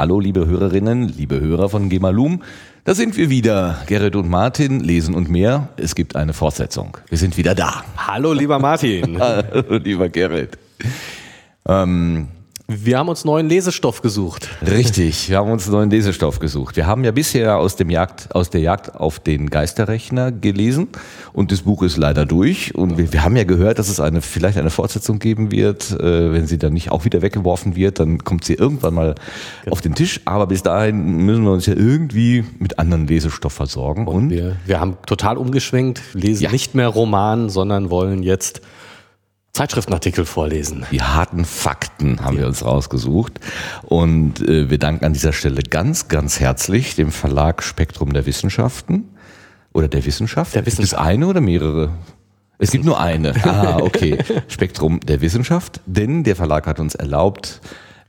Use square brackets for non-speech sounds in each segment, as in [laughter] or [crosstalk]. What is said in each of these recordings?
Hallo, liebe Hörerinnen, liebe Hörer von Gemalum. Da sind wir wieder. Gerrit und Martin lesen und mehr. Es gibt eine Fortsetzung. Wir sind wieder da. Hallo, lieber Martin. [laughs] Hallo, lieber Gerrit. Ähm, wir haben uns neuen Lesestoff gesucht. Richtig, wir haben uns neuen Lesestoff gesucht. Wir haben ja bisher aus, dem Jagd, aus der Jagd auf den Geisterrechner gelesen und das Buch ist leider durch. Und wir, wir haben ja gehört, dass es eine, vielleicht eine Fortsetzung geben wird. Äh, wenn sie dann nicht auch wieder weggeworfen wird, dann kommt sie irgendwann mal genau. auf den Tisch. Aber bis dahin müssen wir uns ja irgendwie mit anderen Lesestoff versorgen. Und, und wir, wir haben total umgeschwenkt, lesen ja. nicht mehr Roman, sondern wollen jetzt Zeitschriftenartikel vorlesen. Die harten Fakten haben ja. wir uns rausgesucht. Und äh, wir danken an dieser Stelle ganz, ganz herzlich dem Verlag Spektrum der Wissenschaften oder der Wissenschaft. Der Wissenschaft. Ist es eine oder mehrere? Es gibt nur eine. [laughs] Ah, okay. Spektrum der Wissenschaft. Denn der Verlag hat uns erlaubt,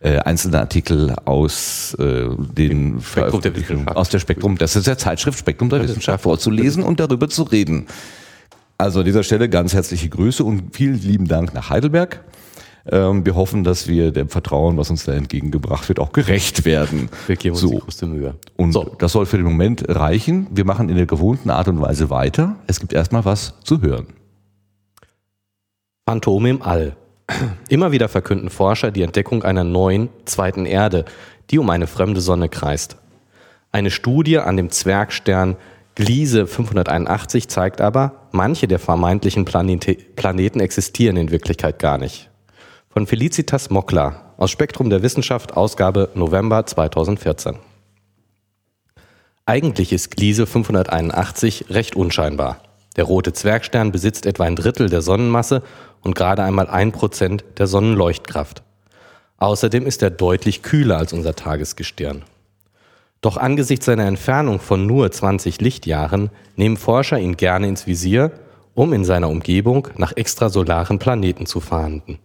äh, einzelne Artikel aus äh, den Spektrum der Wissenschaft. aus der Spektrum, das ist der Zeitschrift Spektrum der [laughs] Wissenschaft vorzulesen und darüber zu reden. Also an dieser Stelle ganz herzliche Grüße und vielen lieben Dank nach Heidelberg. Ähm, wir hoffen, dass wir dem Vertrauen, was uns da entgegengebracht wird, auch gerecht werden. Wir geben uns so. die größte Mühe. Und so. das soll für den Moment reichen. Wir machen in der gewohnten Art und Weise weiter. Es gibt erstmal was zu hören. Phantome im All. Immer wieder verkünden Forscher die Entdeckung einer neuen, zweiten Erde, die um eine fremde Sonne kreist. Eine Studie an dem Zwergstern Gliese 581 zeigt aber, manche der vermeintlichen Planeten existieren in Wirklichkeit gar nicht. Von Felicitas Mockler aus Spektrum der Wissenschaft, Ausgabe November 2014. Eigentlich ist Gliese 581 recht unscheinbar. Der rote Zwergstern besitzt etwa ein Drittel der Sonnenmasse und gerade einmal ein Prozent der Sonnenleuchtkraft. Außerdem ist er deutlich kühler als unser Tagesgestirn. Doch angesichts seiner Entfernung von nur 20 Lichtjahren nehmen Forscher ihn gerne ins Visier, um in seiner Umgebung nach extrasolaren Planeten zu fahnden.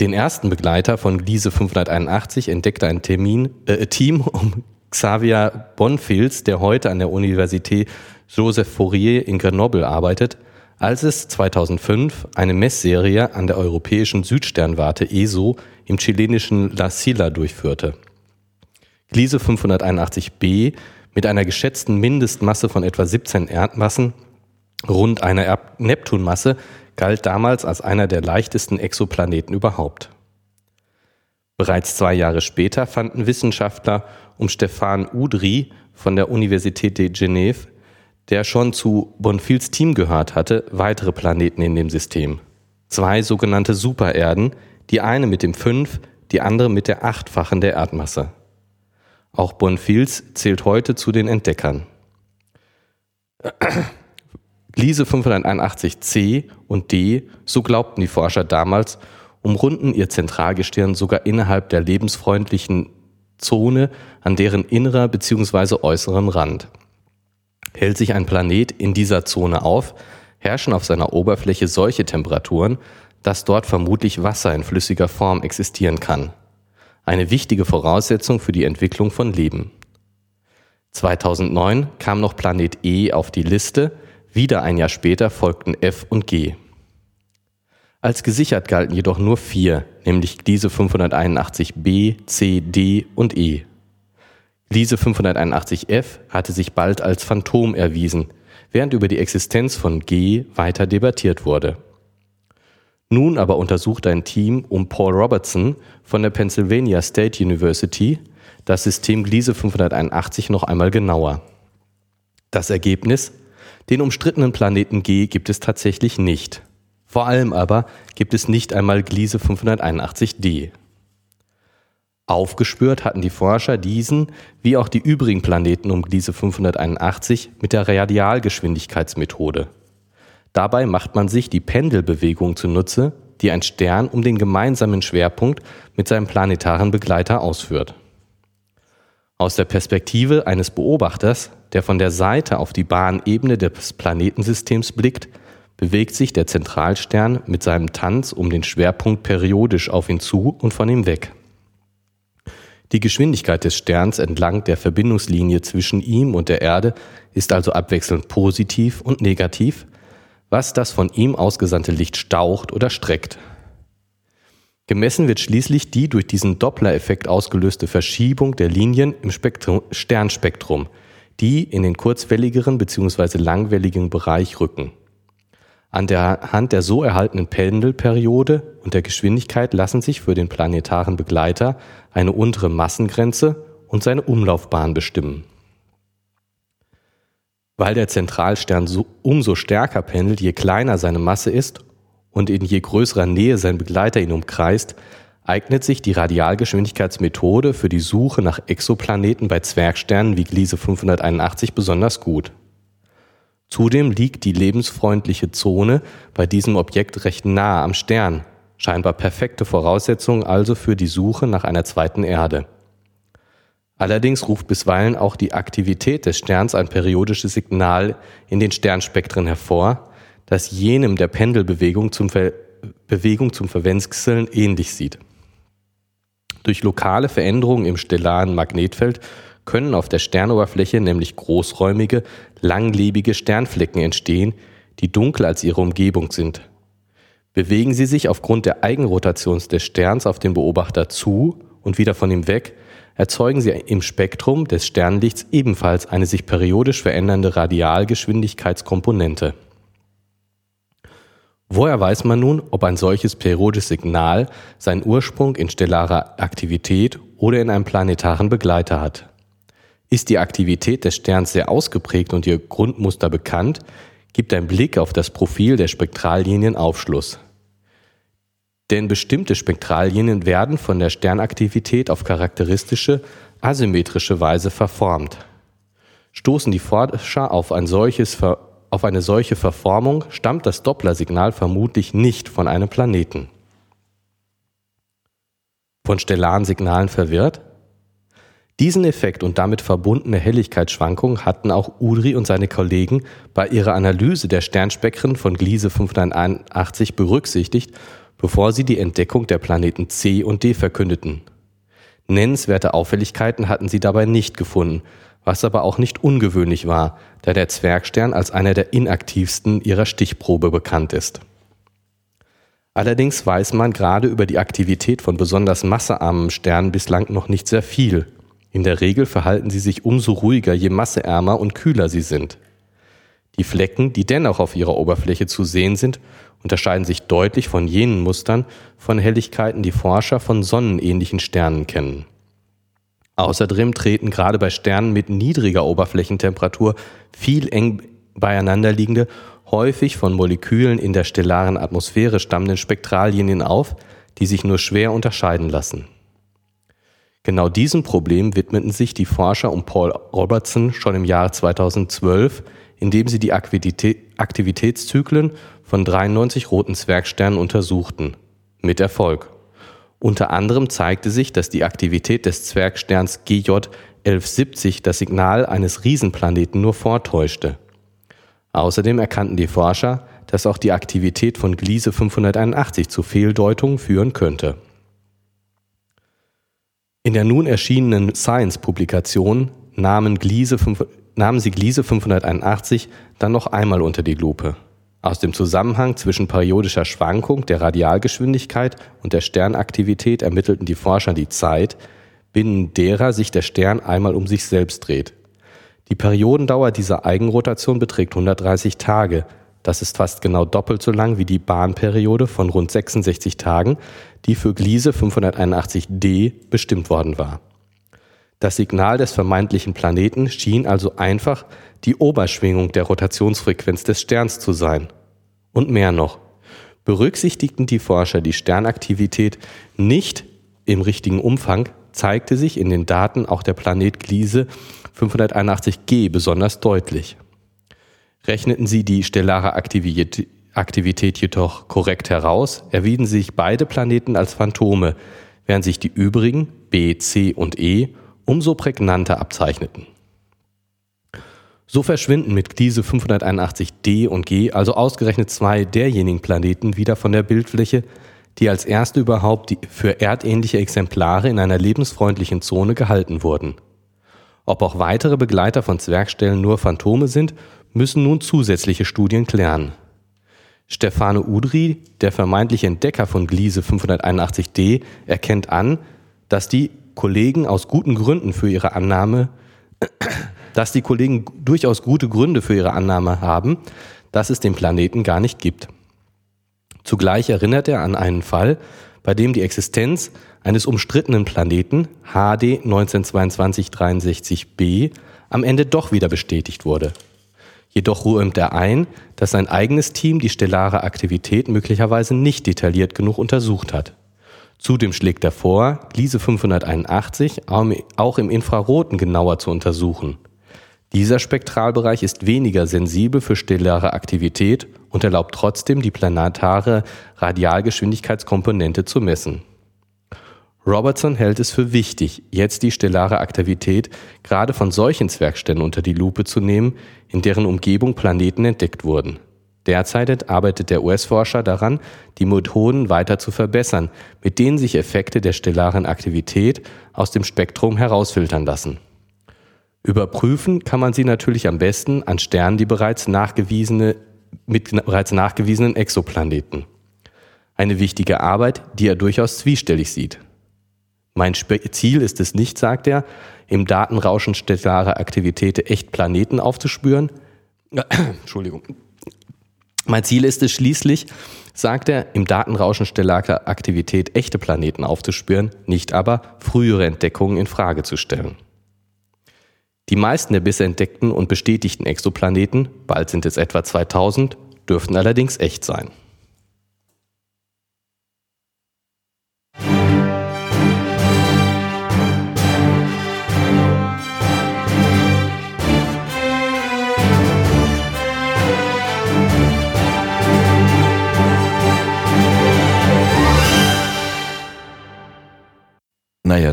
Den ersten Begleiter von Gliese 581 entdeckte ein Termin, äh, Team [laughs] um Xavier Bonfils, der heute an der Universität Joseph Fourier in Grenoble arbeitet, als es 2005 eine Messserie an der europäischen Südsternwarte ESO im chilenischen La Silla durchführte. Gliese 581b mit einer geschätzten Mindestmasse von etwa 17 Erdmassen, rund einer Neptunmasse, galt damals als einer der leichtesten Exoplaneten überhaupt. Bereits zwei Jahre später fanden Wissenschaftler um Stefan Udry von der Universität de Genève, der schon zu Bonfils Team gehört hatte, weitere Planeten in dem System. Zwei sogenannte Supererden, die eine mit dem fünf, die andere mit der achtfachen der Erdmasse. Auch Bonfils zählt heute zu den Entdeckern. Gliese 581c und d, so glaubten die Forscher damals, umrunden ihr Zentralgestirn sogar innerhalb der lebensfreundlichen Zone an deren innerer bzw. äußerem Rand. Hält sich ein Planet in dieser Zone auf, herrschen auf seiner Oberfläche solche Temperaturen, dass dort vermutlich Wasser in flüssiger Form existieren kann eine wichtige Voraussetzung für die Entwicklung von Leben. 2009 kam noch Planet E auf die Liste, wieder ein Jahr später folgten F und G. Als gesichert galten jedoch nur vier, nämlich Gliese 581b, C, D und E. Gliese 581f hatte sich bald als Phantom erwiesen, während über die Existenz von G weiter debattiert wurde. Nun aber untersucht ein Team um Paul Robertson von der Pennsylvania State University das System Gliese 581 noch einmal genauer. Das Ergebnis? Den umstrittenen Planeten G gibt es tatsächlich nicht. Vor allem aber gibt es nicht einmal Gliese 581d. Aufgespürt hatten die Forscher diesen, wie auch die übrigen Planeten um Gliese 581, mit der Radialgeschwindigkeitsmethode. Dabei macht man sich die Pendelbewegung zunutze, die ein Stern um den gemeinsamen Schwerpunkt mit seinem planetaren Begleiter ausführt. Aus der Perspektive eines Beobachters, der von der Seite auf die Bahnebene des Planetensystems blickt, bewegt sich der Zentralstern mit seinem Tanz um den Schwerpunkt periodisch auf ihn zu und von ihm weg. Die Geschwindigkeit des Sterns entlang der Verbindungslinie zwischen ihm und der Erde ist also abwechselnd positiv und negativ, was das von ihm ausgesandte Licht staucht oder streckt. Gemessen wird schließlich die durch diesen Doppler-Effekt ausgelöste Verschiebung der Linien im Spektrum, Sternspektrum, die in den kurzwelligeren bzw. langwelligen Bereich rücken. An der Hand der so erhaltenen Pendelperiode und der Geschwindigkeit lassen sich für den planetaren Begleiter eine untere Massengrenze und seine Umlaufbahn bestimmen. Weil der Zentralstern so, umso stärker pendelt, je kleiner seine Masse ist und in je größerer Nähe sein Begleiter ihn umkreist, eignet sich die Radialgeschwindigkeitsmethode für die Suche nach Exoplaneten bei Zwergsternen wie Gliese 581 besonders gut. Zudem liegt die lebensfreundliche Zone bei diesem Objekt recht nahe am Stern, scheinbar perfekte Voraussetzung also für die Suche nach einer zweiten Erde. Allerdings ruft bisweilen auch die Aktivität des Sterns ein periodisches Signal in den Sternspektren hervor, das jenem der Pendelbewegung zum, Ver Bewegung zum Verwechseln ähnlich sieht. Durch lokale Veränderungen im stellaren Magnetfeld können auf der Sternoberfläche nämlich großräumige, langlebige Sternflecken entstehen, die dunkler als ihre Umgebung sind. Bewegen sie sich aufgrund der Eigenrotation des Sterns auf den Beobachter zu und wieder von ihm weg, erzeugen sie im Spektrum des Sternlichts ebenfalls eine sich periodisch verändernde Radialgeschwindigkeitskomponente. Woher weiß man nun, ob ein solches periodisches Signal seinen Ursprung in stellarer Aktivität oder in einem planetaren Begleiter hat? Ist die Aktivität des Sterns sehr ausgeprägt und ihr Grundmuster bekannt, gibt ein Blick auf das Profil der Spektrallinien Aufschluss. Denn bestimmte Spektrallinien werden von der Sternaktivität auf charakteristische, asymmetrische Weise verformt. Stoßen die Forscher auf, ein solches, auf eine solche Verformung, stammt das Doppler-Signal vermutlich nicht von einem Planeten. Von stellaren Signalen verwirrt? Diesen Effekt und damit verbundene Helligkeitsschwankungen hatten auch Udry und seine Kollegen bei ihrer Analyse der Sternspektren von Gliese 581 berücksichtigt bevor sie die Entdeckung der Planeten C und D verkündeten. Nennenswerte Auffälligkeiten hatten sie dabei nicht gefunden, was aber auch nicht ungewöhnlich war, da der Zwergstern als einer der inaktivsten ihrer Stichprobe bekannt ist. Allerdings weiß man gerade über die Aktivität von besonders massearmen Sternen bislang noch nicht sehr viel. In der Regel verhalten sie sich umso ruhiger, je masseärmer und kühler sie sind. Die Flecken, die dennoch auf ihrer Oberfläche zu sehen sind, unterscheiden sich deutlich von jenen Mustern von Helligkeiten, die Forscher von sonnenähnlichen Sternen kennen. Außerdem treten gerade bei Sternen mit niedriger Oberflächentemperatur viel eng beieinanderliegende, häufig von Molekülen in der stellaren Atmosphäre stammenden Spektrallinien auf, die sich nur schwer unterscheiden lassen. Genau diesem Problem widmeten sich die Forscher um Paul Robertson schon im Jahr 2012 indem sie die Aktivitätszyklen von 93 roten Zwergsternen untersuchten. Mit Erfolg. Unter anderem zeigte sich, dass die Aktivität des Zwergsterns GJ 1170 das Signal eines Riesenplaneten nur vortäuschte. Außerdem erkannten die Forscher, dass auch die Aktivität von Gliese 581 zu Fehldeutungen führen könnte. In der nun erschienenen Science-Publikation nahmen nahmen sie Gliese 581 dann noch einmal unter die Lupe. Aus dem Zusammenhang zwischen periodischer Schwankung der Radialgeschwindigkeit und der Sternaktivität ermittelten die Forscher die Zeit, binnen derer sich der Stern einmal um sich selbst dreht. Die Periodendauer dieser Eigenrotation beträgt 130 Tage. Das ist fast genau doppelt so lang wie die Bahnperiode von rund 66 Tagen, die für Gliese 581d bestimmt worden war. Das Signal des vermeintlichen Planeten schien also einfach die Oberschwingung der Rotationsfrequenz des Sterns zu sein. Und mehr noch. Berücksichtigten die Forscher die Sternaktivität nicht im richtigen Umfang, zeigte sich in den Daten auch der Planet Gliese 581g besonders deutlich. Rechneten sie die stellare Aktivität, jedoch korrekt heraus, erwiesen sich beide Planeten als Phantome, während sich die übrigen B, C und E umso prägnanter abzeichneten. So verschwinden mit diese 581 D und G also ausgerechnet zwei derjenigen Planeten wieder von der Bildfläche, die als erste überhaupt für erdähnliche Exemplare in einer lebensfreundlichen Zone gehalten wurden. Ob auch weitere Begleiter von Zwergstellen nur Phantome sind, müssen nun zusätzliche Studien klären. Stefano Udri, der vermeintliche Entdecker von Gliese 581d, erkennt an, dass die Kollegen aus guten Gründen für ihre Annahme, dass die Kollegen durchaus gute Gründe für ihre Annahme haben, dass es den Planeten gar nicht gibt. Zugleich erinnert er an einen Fall, bei dem die Existenz eines umstrittenen Planeten HD 1922-63b am Ende doch wieder bestätigt wurde. Jedoch räumt er ein, dass sein eigenes Team die stellare Aktivität möglicherweise nicht detailliert genug untersucht hat. Zudem schlägt er vor, Gliese 581 auch im Infraroten genauer zu untersuchen. Dieser Spektralbereich ist weniger sensibel für stellare Aktivität und erlaubt trotzdem, die planetare Radialgeschwindigkeitskomponente zu messen. Robertson hält es für wichtig, jetzt die stellare Aktivität gerade von solchen Zwergsternen unter die Lupe zu nehmen, in deren Umgebung Planeten entdeckt wurden. Derzeit arbeitet der US-Forscher daran, die Methoden weiter zu verbessern, mit denen sich Effekte der stellaren Aktivität aus dem Spektrum herausfiltern lassen. Überprüfen kann man sie natürlich am besten an Sternen, die bereits nachgewiesene, mit bereits nachgewiesenen Exoplaneten. Eine wichtige Arbeit, die er durchaus zwiespältig sieht. Mein Ziel ist es nicht, sagt er, im Datenrauschen stellarer Aktivität echt Planeten aufzuspüren. [clears throat] Entschuldigung. Mein Ziel ist es schließlich, sagt er, im Datenrauschen stellarer Aktivität echte Planeten aufzuspüren, nicht aber frühere Entdeckungen in Frage zu stellen. Die meisten der bisher entdeckten und bestätigten Exoplaneten, bald sind es etwa 2000, dürften allerdings echt sein.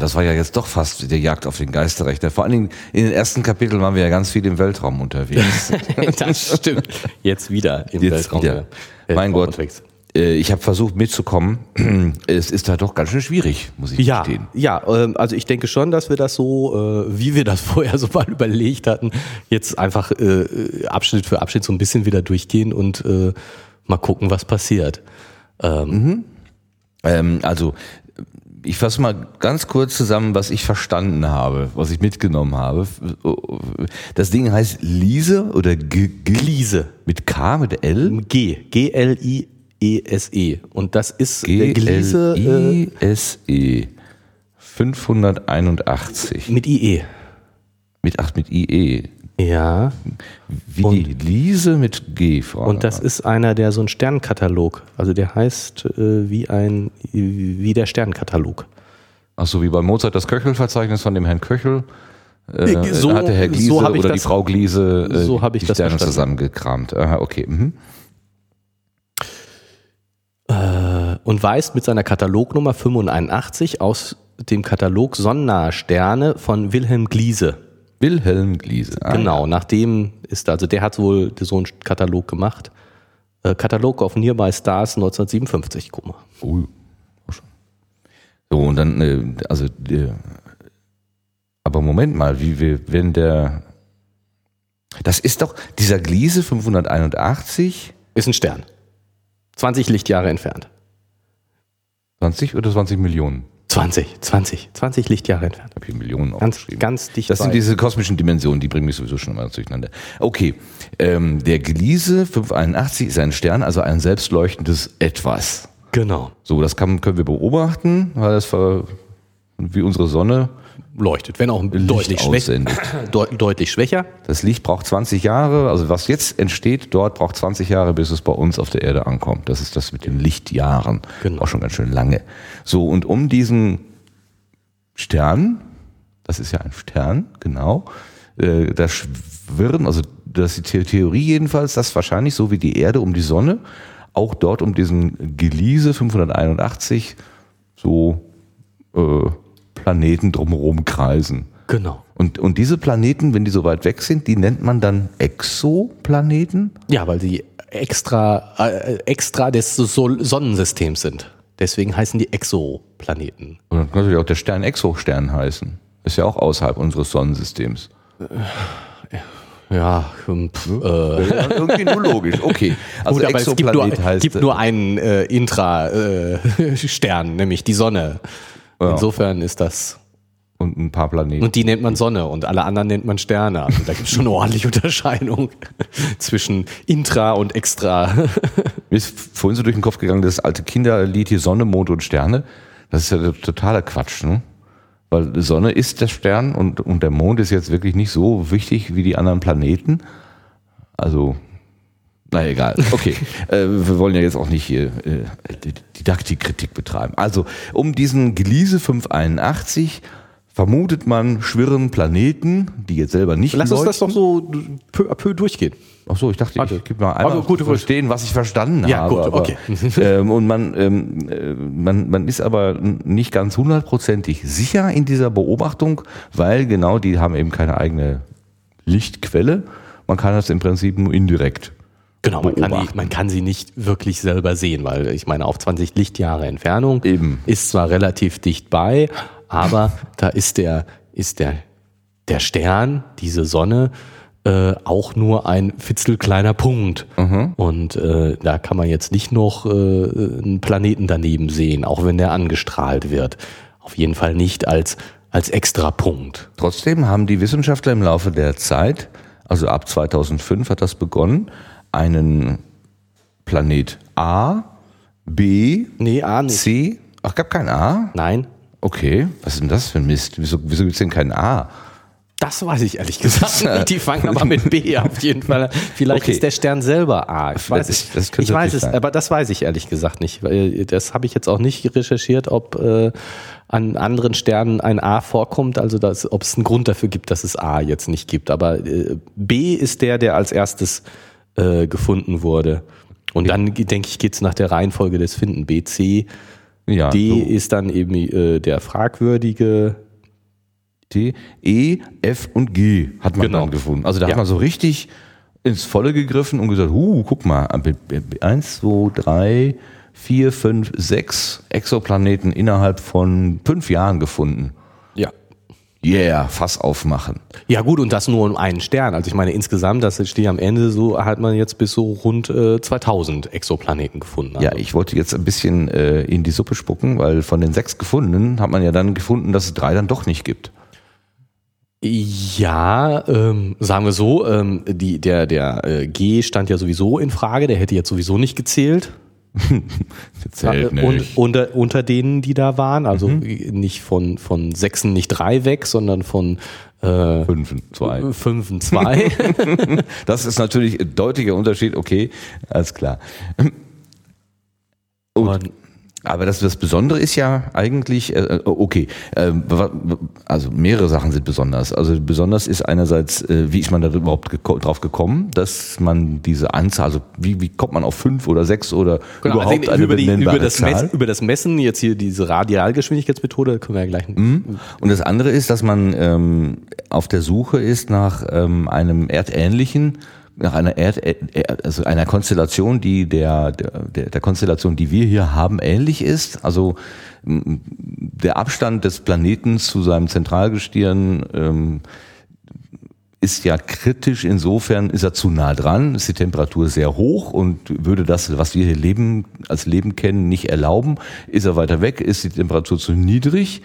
Das war ja jetzt doch fast die Jagd auf den Geisterrechner. Vor allen Dingen in den ersten Kapiteln waren wir ja ganz viel im Weltraum unterwegs. [laughs] das stimmt. Jetzt wieder im jetzt Weltraum. Wieder. Weltraum mein Gott. Unterwegs. Äh, ich habe versucht mitzukommen. [clears throat] Es ist da doch ganz schön schwierig, muss ich ja, gestehen. Ja, ähm, also ich denke schon, dass wir das so, äh, wie wir das [laughs] vorher so mal überlegt hatten, jetzt einfach äh, Abschnitt für Abschnitt so ein bisschen wieder durchgehen und mal gucken, was passiert. Ähm, mhm. Ähm, also ich fasse mal ganz kurz zusammen, was ich verstanden habe, was ich mitgenommen habe. Das Ding heißt Liese oder G Gliese. Mit K, mit L? G. G-L-I-E-S-E. E. Und das ist G Gliese. G-L-I-S-E. 581. Mit IE. Mit, ach, mit IE. Ja. Wie und, die Liese mit G vorne. Und das ist einer, der so ein Sternkatalog, also der heißt äh, wie ein, wie der Sternkatalog. Ach so, wie bei Mozart das Köchelverzeichnis von dem Herrn Köchel. Äh, so, hatte Herr Gliese so oder das, die Frau Gliese äh, so ich die das Sterne zusammengekramt. Aha, okay. Mhm. Äh, und weist mit seiner Katalognummer 85 aus dem Katalog Sonnennahe Sterne von Wilhelm Gliese Wilhelm Gliese. Ah, genau, ja. nach dem ist, also der hat wohl so einen Katalog gemacht. Äh, Katalog of Nearby Stars 1957, guck mal. Oh, so, und dann, äh, also, äh, aber Moment mal, wie wir, wenn der, das ist doch, dieser Gliese 581. Ist ein Stern. 20 Lichtjahre entfernt. 20 oder 20 Millionen? 20, 20, 20 Lichtjahre entfernt. Habe ich Millionen ganz, ganz dicht. Das bei. sind diese kosmischen Dimensionen, die bringen mich sowieso schon mal durcheinander. Okay, ähm, der Gliese 581 ist ein Stern, also ein selbstleuchtendes Etwas. Genau. So, das kann, können wir beobachten, weil das wie unsere Sonne leuchtet, wenn auch deutlich, schwächer, [clears throat] deutlich schwächer. Das Licht braucht 20 Jahre, also was jetzt entsteht, dort braucht 20 Jahre, bis es bei uns auf der Erde ankommt. Das ist das mit den Lichtjahren. Genau. Auch schon ganz schön lange. So, und um diesen Stern, das ist ja ein Stern, genau, äh, da schwirren, also das ist die Theorie jedenfalls, dass wahrscheinlich so wie die Erde um die Sonne, auch dort um diesen Gliese 581 so äh, Planeten drumherum kreisen. Genau. Und, und diese Planeten, wenn die so weit weg sind, die nennt man dann Exoplaneten? Ja, weil die extra, äh, extra des Sonnensystems sind. Deswegen heißen die Exoplaneten. Und dann kann natürlich auch der Stern Exostern heißen. Ist ja auch außerhalb unseres Sonnensystems. Äh, Ja, pf, äh, Irgendwie nur logisch. Okay. [laughs] Also gut, aber es gibt nur, Exoplanet heißt. gibt nur einen äh, Intra-Stern, [laughs] nämlich die Sonne. Ja. Insofern ist das. und ein paar Planeten. Und die nennt man Sonne und alle anderen nennt man Sterne. Also da gibt es schon eine ordentliche Unterscheidung [laughs] zwischen Intra und Extra. [laughs] Mir ist vorhin so durch den Kopf gegangen, das alte Kinderlied hier Sonne, Mond und Sterne. Das ist ja der totale Quatsch, ne? Weil die Sonne ist der Stern und, und der Mond ist jetzt wirklich nicht so wichtig wie die anderen Planeten. Also, na egal. Okay, [laughs] äh, wir wollen ja jetzt auch nicht hier äh, Didaktikkritik betreiben. Also, um diesen Gliese 581 vermutet man schwirren Planeten, die jetzt selber nicht Lass uns das leuchten. doch so peu à peu durchgehen. Ach so, ich dachte, Warte. ich gebe mal einmal Also, gute verstehen, was ich verstanden Ja, habe. gut, aber, okay. [laughs] ähm, und man, ähm, äh, man, man ist aber nicht ganz hundertprozentig sicher in dieser Beobachtung, weil genau die haben eben keine eigene Lichtquelle. Man kann das im Prinzip nur indirekt. Genau, man kann, die, man kann sie nicht wirklich selber sehen, weil ich meine, auf 20 Lichtjahre Entfernung Eben. ist zwar relativ dicht bei, aber [laughs] da ist der, ist der, der Stern, diese Sonne, äh, auch nur ein fitzelkleiner Punkt. Und äh, da kann man jetzt nicht noch äh, einen Planeten daneben sehen, auch wenn der angestrahlt wird. Auf jeden Fall nicht als, als Extrapunkt. Trotzdem haben die Wissenschaftler im Laufe der Zeit, also ab 2005 hat das begonnen, einen Planet A, B, Nee, A nicht. C. Ach, gab kein A? Nein, Okay, was ist denn das für ein Mist? Wieso, wieso gibt es denn kein A? Das weiß ich ehrlich gesagt [laughs] nicht. Die fangen aber mit B [laughs] auf jeden Fall. Vielleicht Okay. ist der Stern selber A. Ich weiß Das- es. das ich weiß es, sein. aber das weiß ich ehrlich gesagt nicht. Weil das habe ich jetzt auch nicht recherchiert, ob äh, an anderen Sternen ein A vorkommt. Also dass, ob es einen Grund dafür gibt, dass es A jetzt nicht gibt. Aber äh, B ist der, der als erstes äh, gefunden wurde. Und dann denke ich, geht es nach der Reihenfolge des Finden. B, C, Ja, D so. ist dann eben äh, der fragwürdige. D, E, F und G hat man Genau. dann gefunden. Also da Ja. hat man so richtig ins Volle gegriffen und gesagt, huh, guck mal, eins, zwei, drei, vier, fünf, sechs Exoplaneten innerhalb von fünf Jahren gefunden. Ja. Yeah, Fass aufmachen. Ja gut, und das nur um einen Stern. Also ich meine insgesamt, das steht am Ende so, hat man jetzt bis so rund äh, 2000 Exoplaneten gefunden. Also, Ja, ich wollte jetzt ein bisschen äh, in die Suppe spucken, weil von den sechs gefundenen hat man ja dann gefunden, dass es drei dann doch nicht gibt. ja ähm, sagen wir so, ähm, die, der, der äh, G stand ja sowieso in Frage, der hätte jetzt sowieso nicht gezählt. [laughs] Zählt Äh, und, nicht. unter, unter denen, die da waren, also nicht von, von Sechsen nicht drei weg, sondern von äh, Fünf, zwei. Fünfen zwei. [laughs] Das ist natürlich ein deutlicher Unterschied, okay, alles klar. Und, aber das, das Besondere ist ja eigentlich, äh, okay, äh, also mehrere Sachen sind besonders. Also besonders ist einerseits, äh, wie ist man da überhaupt geko drauf gekommen, dass man diese Anzahl, also wie, wie kommt man auf fünf oder sechs oder Genau, überhaupt also eine über, die, über, das Zahl? Messen, über das Messen, jetzt hier diese Radialgeschwindigkeitsmethode, können wir ja gleich. Und das andere ist, dass man ähm, auf der Suche ist nach ähm, einem erdähnlichen, nach einer Erd, also einer Konstellation, die der, der, der Konstellation, die wir hier haben, ähnlich ist. Also der Abstand des Planeten zu seinem Zentralgestirn ähm, ist ja kritisch, insofern ist er zu nah dran, ist die Temperatur sehr hoch und würde das, was wir hier leben, als Leben kennen, nicht erlauben. Ist er weiter weg, ist die Temperatur zu niedrig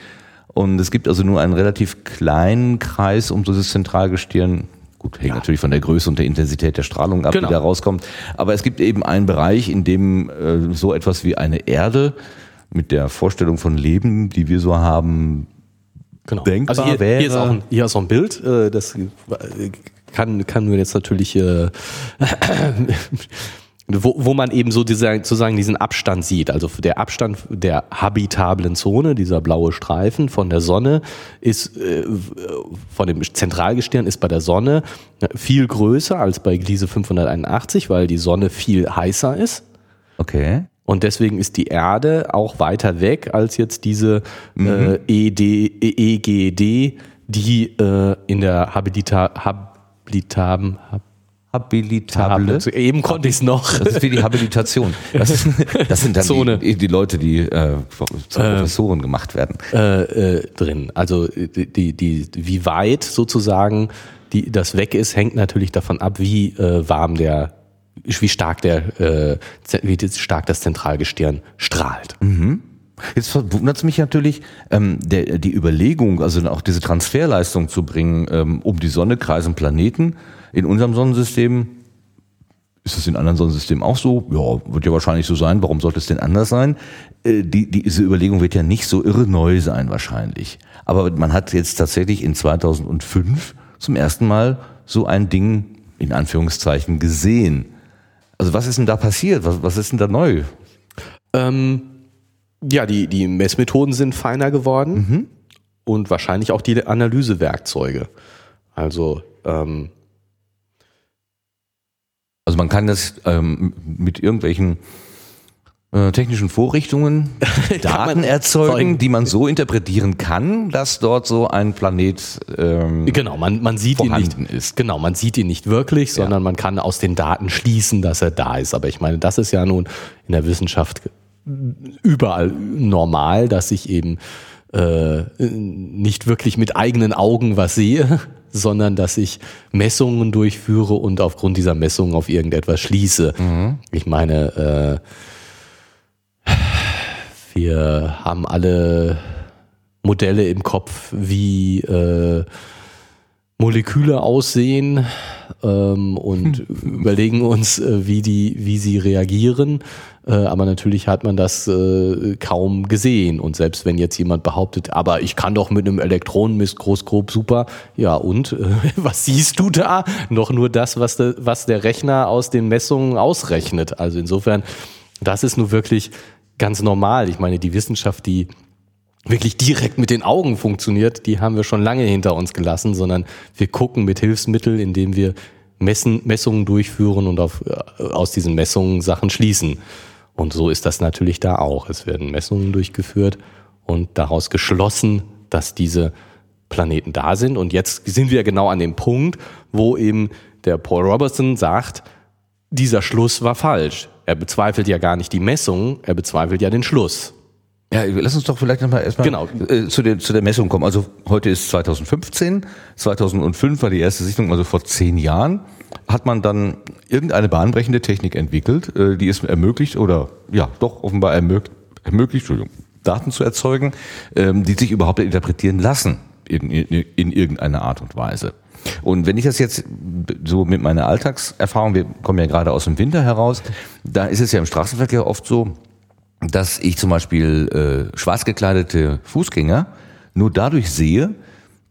und es gibt also nur einen relativ kleinen Kreis um dieses Zentralgestirn. Gut, hängt natürlich von der Größe und der Intensität der Strahlung ab, Genau. die da rauskommt. Aber es gibt eben einen Bereich, in dem äh, so etwas wie eine Erde mit der Vorstellung von Leben, die wir so haben, Genau. denkbar also hier, wäre- hier, ist auch ein, hier ist auch ein Bild, äh, das äh, kann, kann nur jetzt natürlich, äh, [clears throat] wo, wo man eben so dieser, sozusagen diesen Abstand sieht. Also der Abstand der habitablen Zone, dieser blaue Streifen von der Sonne, ist äh, von dem Zentralgestirn ist bei der Sonne viel größer als bei Gliese 581, weil die Sonne viel heißer ist. okay. Und deswegen ist die Erde auch weiter weg als jetzt diese äh, ED, E- EGD, die äh, in der Habilita, Habilitaben, Habilitable. Hab, eben konnte ich es noch. Das ist wie die Habilitation. Das, ist, das sind dann die, die Leute, die äh, zu Professoren gemacht werden. äh, äh, drin. Also die, die, die, wie weit sozusagen die, das weg ist, hängt natürlich davon ab, wie äh, warm der, wie stark der, äh, wie stark das Zentralgestirn strahlt. Mhm. Jetzt wundert es mich natürlich, ähm, der, die Überlegung, also auch diese Transferleistung zu bringen, ähm, um die Sonne kreisen Planeten in unserem Sonnensystem. Ist das in anderen Sonnensystemen auch so? Ja, wird ja wahrscheinlich so sein. Warum sollte es denn anders sein? Äh, die, diese Überlegung wird ja nicht so irre neu sein wahrscheinlich. Aber man hat jetzt tatsächlich in 2005 zum ersten Mal so ein Ding in Anführungszeichen gesehen. Also was ist denn da passiert? Was, was ist denn da neu? Ähm ja, die, die Messmethoden sind feiner geworden mhm. und wahrscheinlich auch die Analysewerkzeuge. Also, ähm, also man kann das ähm, mit irgendwelchen äh, technischen Vorrichtungen [laughs] Daten erzeugen, die man so interpretieren kann, dass dort so ein Planet ähm, genau man man sieht ihn nicht ist. genau man sieht ihn nicht wirklich, sondern ja. man kann aus den Daten schließen, dass er da ist. Aber ich meine, das ist ja nun in der Wissenschaft überall normal, dass ich eben äh, nicht wirklich mit eigenen Augen was sehe, [laughs] sondern dass ich Messungen durchführe und aufgrund dieser Messungen auf irgendetwas schließe. Mhm. Ich meine, äh, wir haben alle Modelle im Kopf, wie äh, Moleküle aussehen ähm, und überlegen uns, äh, wie die, wie sie reagieren. Äh, aber natürlich hat man das äh, kaum gesehen. Und selbst wenn jetzt jemand behauptet, aber ich kann doch mit einem Elektronenmikroskop super, ja und äh, [laughs] was siehst du da? Noch nur das, was, de, was der Rechner aus den Messungen ausrechnet. Also insofern, das ist nur wirklich ganz normal. Ich meine, die Wissenschaft, die wirklich direkt mit den Augen funktioniert, die haben wir schon lange hinter uns gelassen, sondern wir gucken mit Hilfsmitteln, indem wir Messen, Messungen durchführen und auf, äh, aus diesen Messungen Sachen schließen. Und so ist das natürlich da auch. Es werden Messungen durchgeführt und daraus geschlossen, dass diese Planeten da sind. Und jetzt sind wir genau an dem Punkt, wo eben der Paul Robertson sagt, dieser Schluss war falsch. Er bezweifelt ja gar nicht die Messungen, er bezweifelt ja den Schluss. Ja, lass uns doch vielleicht nochmal erstmal genau. äh, zu, der, zu der Messung kommen. Also heute ist 2015, 2005 war die erste Sichtung, also vor zehn Jahren hat man dann irgendeine bahnbrechende Technik entwickelt, äh, die es ermöglicht oder ja doch offenbar ermöglicht, ermöglicht Entschuldigung, Daten zu erzeugen, ähm, die sich überhaupt interpretieren lassen in, in, in irgendeiner Art und Weise. Und wenn ich das jetzt so mit meiner Alltagserfahrung, wir kommen ja gerade aus dem Winter heraus, da ist es ja im Straßenverkehr oft so, dass ich zum Beispiel äh, schwarz gekleidete Fußgänger nur dadurch sehe,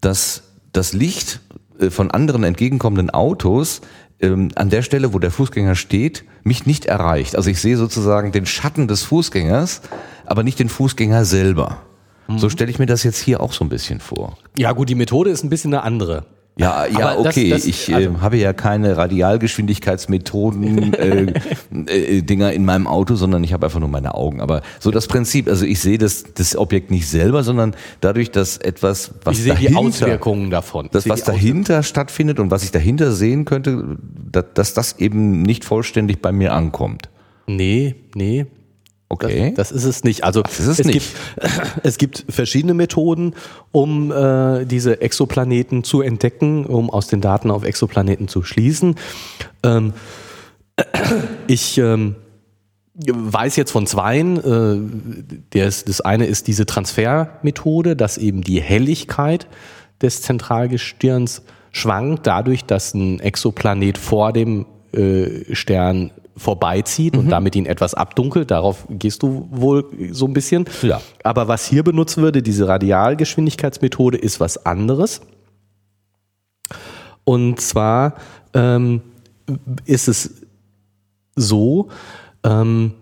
dass das Licht äh, von anderen entgegenkommenden Autos ähm, an der Stelle, wo der Fußgänger steht, mich nicht erreicht. Also ich sehe sozusagen den Schatten des Fußgängers, aber nicht den Fußgänger selber. Mhm. So stelle ich mir das jetzt hier auch so ein bisschen vor. Ja gut, die Methode ist ein bisschen eine andere. Ja, ja, okay. Das, das, ich also, äh, habe ja keine Radialgeschwindigkeitsmethoden [laughs] äh, äh, Dinger in meinem Auto, sondern ich habe einfach nur meine Augen. Aber so das Prinzip, also ich sehe das, das Objekt nicht selber, sondern dadurch, dass etwas, was ich sehe dahinter, die Auswirkungen davon. Das, was dahinter stattfindet und was ich dahinter sehen könnte, dass, dass das eben nicht vollständig bei mir ankommt. Nee, nee, Okay. Das, das, ist es nicht. Also es, es, nicht. Gibt, es gibt verschiedene Methoden, um äh, diese Exoplaneten zu entdecken, um aus den Daten auf Exoplaneten zu schließen. Ähm, ich ähm, weiß jetzt von zweien. Äh, das, das eine ist diese Transfermethode, dass eben die Helligkeit des Zentralgestirns schwankt, dadurch, dass ein Exoplanet vor dem äh, Stern vorbeizieht mhm. und damit ihn etwas abdunkelt. Darauf gehst du wohl so ein bisschen. Ja. Aber was hier benutzt würde, diese Radialgeschwindigkeitsmethode, ist was anderes. Und zwar ähm, ist es so, ähm,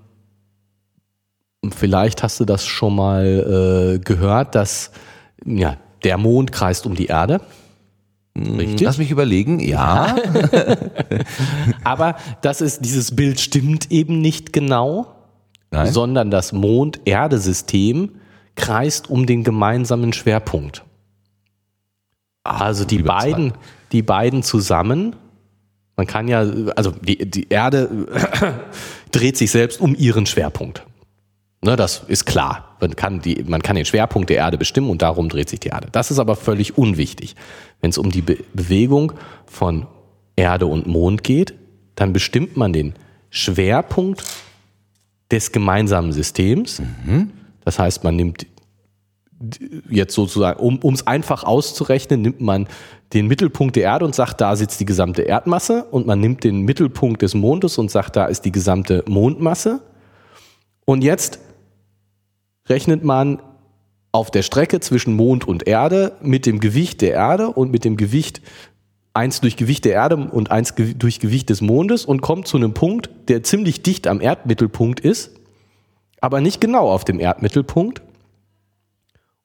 vielleicht hast du das schon mal äh, gehört, dass ja, der Mond kreist um die Erde. Richtig. Lass mich überlegen, ja. [laughs] Aber das ist, dieses Bild stimmt eben nicht genau, Nein. sondern das Mond-Erde-System kreist um den gemeinsamen Schwerpunkt. Also die beiden, die beiden zusammen, man kann ja, also die, die Erde [coughs] dreht sich selbst um ihren Schwerpunkt. Ne, das ist klar. Man kann, die, man kann den Schwerpunkt der Erde bestimmen und darum dreht sich die Erde. Das ist aber völlig unwichtig. Wenn es um die Be Bewegung von Erde und Mond geht, dann bestimmt man den Schwerpunkt des gemeinsamen Systems. Mhm. Das heißt, man nimmt jetzt sozusagen, um es einfach auszurechnen, nimmt man den Mittelpunkt der Erde und sagt, da sitzt die gesamte Erdmasse und man nimmt den Mittelpunkt des Mondes und sagt, da ist die gesamte Mondmasse. Und jetzt rechnet man auf der Strecke zwischen Mond und Erde mit dem Gewicht der Erde und mit dem Gewicht eins durch Gewicht der Erde und eins durch Gewicht des Mondes und kommt zu einem Punkt, der ziemlich dicht am Erdmittelpunkt ist, aber nicht genau auf dem Erdmittelpunkt.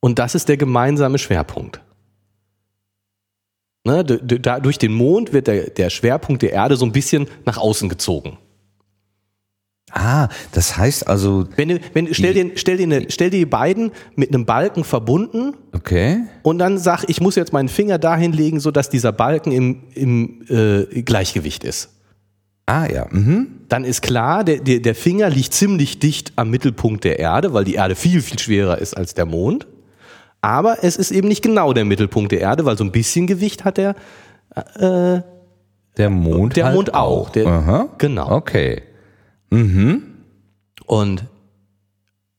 Und das ist der gemeinsame Schwerpunkt. Ne, durch den Mond wird der, der Schwerpunkt der Erde so ein bisschen nach außen gezogen. Ah, das heißt also. Wenn du, wenn, stell, dir, stell, dir eine, stell dir die beiden mit einem Balken verbunden. Okay. Und dann sag, ich muss jetzt meinen Finger dahin legen, sodass dieser Balken im, im äh, Gleichgewicht ist. Ah ja. Mhm. Dann ist klar, der, der, der Finger liegt ziemlich dicht am Mittelpunkt der Erde, weil die Erde viel, viel schwerer ist als der Mond. Aber es ist eben nicht genau der Mittelpunkt der Erde, weil so ein bisschen Gewicht hat der. Äh, der Mond, der halt Mond auch. auch. Der. Genau. Okay. Mhm. Und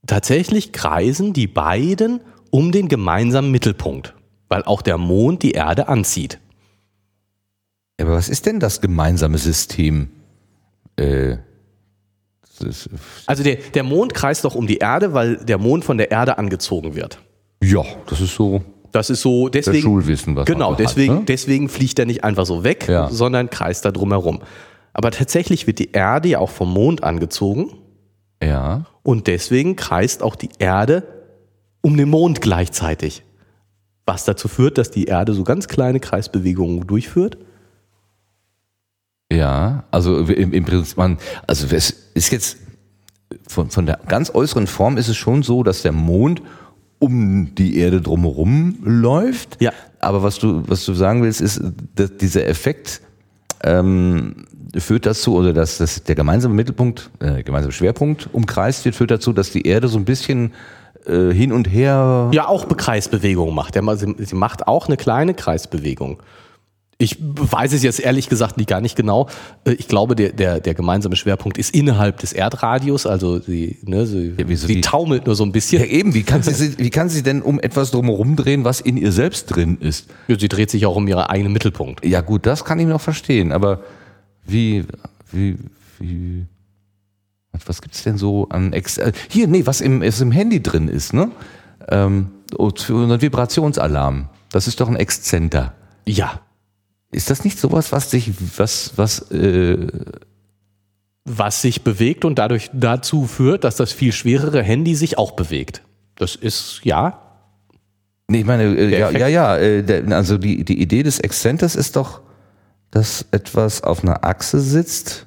tatsächlich kreisen die beiden um den gemeinsamen Mittelpunkt, weil auch der Mond die Erde anzieht. Aber was ist denn das gemeinsame System? Äh, also der, der Mond kreist doch um die Erde, weil der Mond von der Erde angezogen wird. Ja, das ist so. Das ist so, deswegen. Schulwissen, was Genau, deswegen, hat, ne? deswegen fliegt er nicht einfach so weg, ja. sondern kreist da drumherum. Aber tatsächlich wird die Erde ja auch vom Mond angezogen. Ja. Und deswegen kreist auch die Erde um den Mond gleichzeitig. Was dazu führt, dass die Erde so ganz kleine Kreisbewegungen durchführt. Ja, also im, im Prinzip, man, also es ist jetzt von, von der ganz äußeren Form ist es schon so, dass der Mond um die Erde drumherum läuft. Ja. Aber was du, was du sagen willst, ist, dass dieser Effekt ähm, führt dazu, oder dass, dass der gemeinsame Mittelpunkt, äh, gemeinsame Schwerpunkt umkreist wird, führt dazu, dass die Erde so ein bisschen äh, hin und her. Ja, auch Kreisbewegungen macht. Sie macht auch eine kleine Kreisbewegung. Ich weiß es jetzt ehrlich gesagt nicht, gar nicht genau. Äh, ich glaube, der, der, der gemeinsame Schwerpunkt ist innerhalb des Erdradius, also sie, ne, sie, ja, sie die, taumelt nur so ein bisschen. Ja, eben, wie kann, sie, wie kann sie denn um etwas drumherum drehen, was in ihr selbst drin ist? Ja, sie dreht sich auch um ihren eigenen Mittelpunkt. Ja, gut, das kann ich noch verstehen, aber wie, wie, wie, was gibt's denn so an Ex äh, hier, nee, was im, was im Handy drin ist, ne? Ähm, für einen Vibrationsalarm. Das ist doch ein Exzenter. Ja. Ist das nicht sowas, was sich, was, was, äh was sich bewegt und dadurch dazu führt, dass das viel schwerere Handy sich auch bewegt? Das ist ja. Nee, ich meine, äh, ja, ja, ja, äh, also die, die Idee des Exzenters ist doch, dass etwas auf einer Achse sitzt,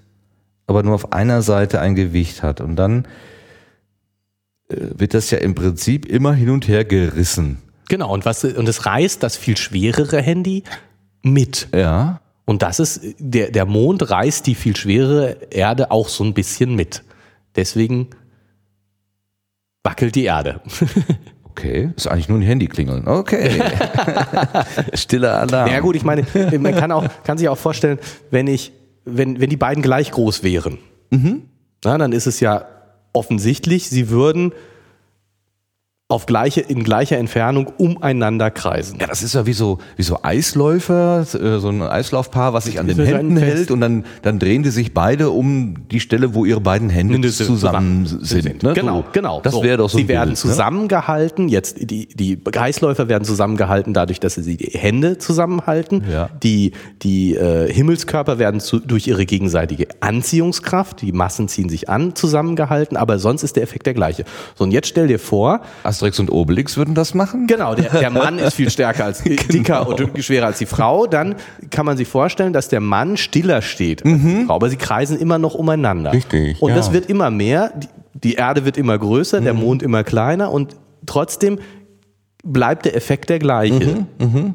aber nur auf einer Seite ein Gewicht hat. Und dann äh, wird das ja im Prinzip immer hin und her gerissen. Genau, und was und es reißt das viel schwerere Handy mit. Ja. Und das ist, der, der Mond reißt die viel schwerere Erde auch so ein bisschen mit. Deswegen wackelt die Erde. [laughs] Okay, ist eigentlich nur ein Handy klingeln. Okay. [laughs] Stiller Alarm. Ja gut, ich meine, man kann, auch, kann sich auch vorstellen, wenn ich, wenn, wenn die beiden gleich groß wären, mhm. na, dann ist es ja offensichtlich, sie würden auf gleiche, in gleicher Entfernung umeinander kreisen. Ja, das ist ja wie so, wie so Eisläufer, äh, so ein Eislaufpaar, was sich an den Händen hält und dann, dann drehen die sich beide um die Stelle, wo ihre beiden Hände zusammen, zusammen sind. sind. Ne? Genau, so. genau. Das so. wäre doch so. Sie werden Bild, ne? zusammengehalten, jetzt die, die Eisläufer werden zusammengehalten dadurch, dass sie die Hände zusammenhalten. Ja. Die, die äh, Himmelskörper werden zu, durch ihre gegenseitige Anziehungskraft, die Massen ziehen sich an, zusammengehalten, aber sonst ist der Effekt der gleiche. So, und jetzt stell dir vor, Asterix und Obelix würden das machen? Genau, der, der [laughs] Mann ist viel stärker als genau. dicker und schwerer als die Frau. Dann kann man sich vorstellen, dass der Mann stiller steht die Frau, aber sie kreisen immer noch umeinander. Richtig. Und ja. das wird immer mehr. Die, die Erde wird immer größer, mhm. der Mond immer kleiner und trotzdem bleibt der Effekt der gleiche. Mhm. Mhm.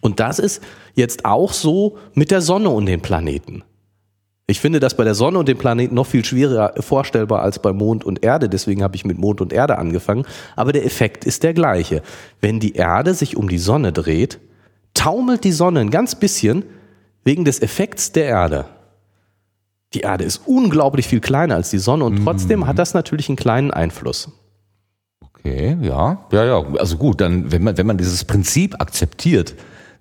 Und das ist jetzt auch so mit der Sonne und den Planeten. Ich finde das bei der Sonne und dem Planeten noch viel schwieriger vorstellbar als bei Mond und Erde. Deswegen habe ich mit Mond und Erde angefangen. Aber der Effekt ist der gleiche. Wenn die Erde sich um die Sonne dreht, taumelt die Sonne ein ganz bisschen wegen des Effekts der Erde. Die Erde ist unglaublich viel kleiner als die Sonne und trotzdem hat das natürlich einen kleinen Einfluss. Okay, ja, ja, ja. Also gut, dann, wenn man, wenn man dieses Prinzip akzeptiert,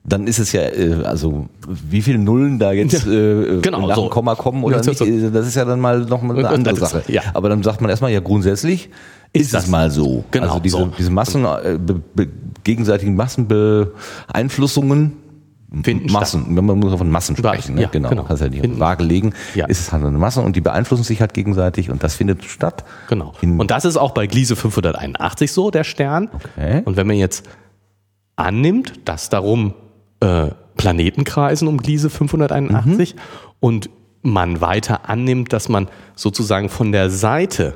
dann ist es ja, äh, also wie viele Nullen da jetzt äh, Genau, nach so. dem Komma kommen oder Ja, nicht, so. äh, das ist ja dann mal noch mal eine andere das ist- Sache. ja. Aber dann sagt man erstmal, ja grundsätzlich ist, das es mal so. Genau, also diese, so. diese Massen, äh, be, be, gegenseitigen Massenbeeinflussungen, Finden Massen, wenn man muss von Massen sprechen, ne? Ja, genau, genau. kannst ja nicht Finden- Waage legen, Ja. ist es halt eine Masse und die beeinflussen sich halt gegenseitig und das findet statt. Genau. Und das ist auch bei Gliese 581 so, der Stern. Okay. Und wenn man jetzt annimmt, dass darum äh, Planeten kreisen um Gliese 581 Mhm. und man weiter annimmt, dass man sozusagen von der Seite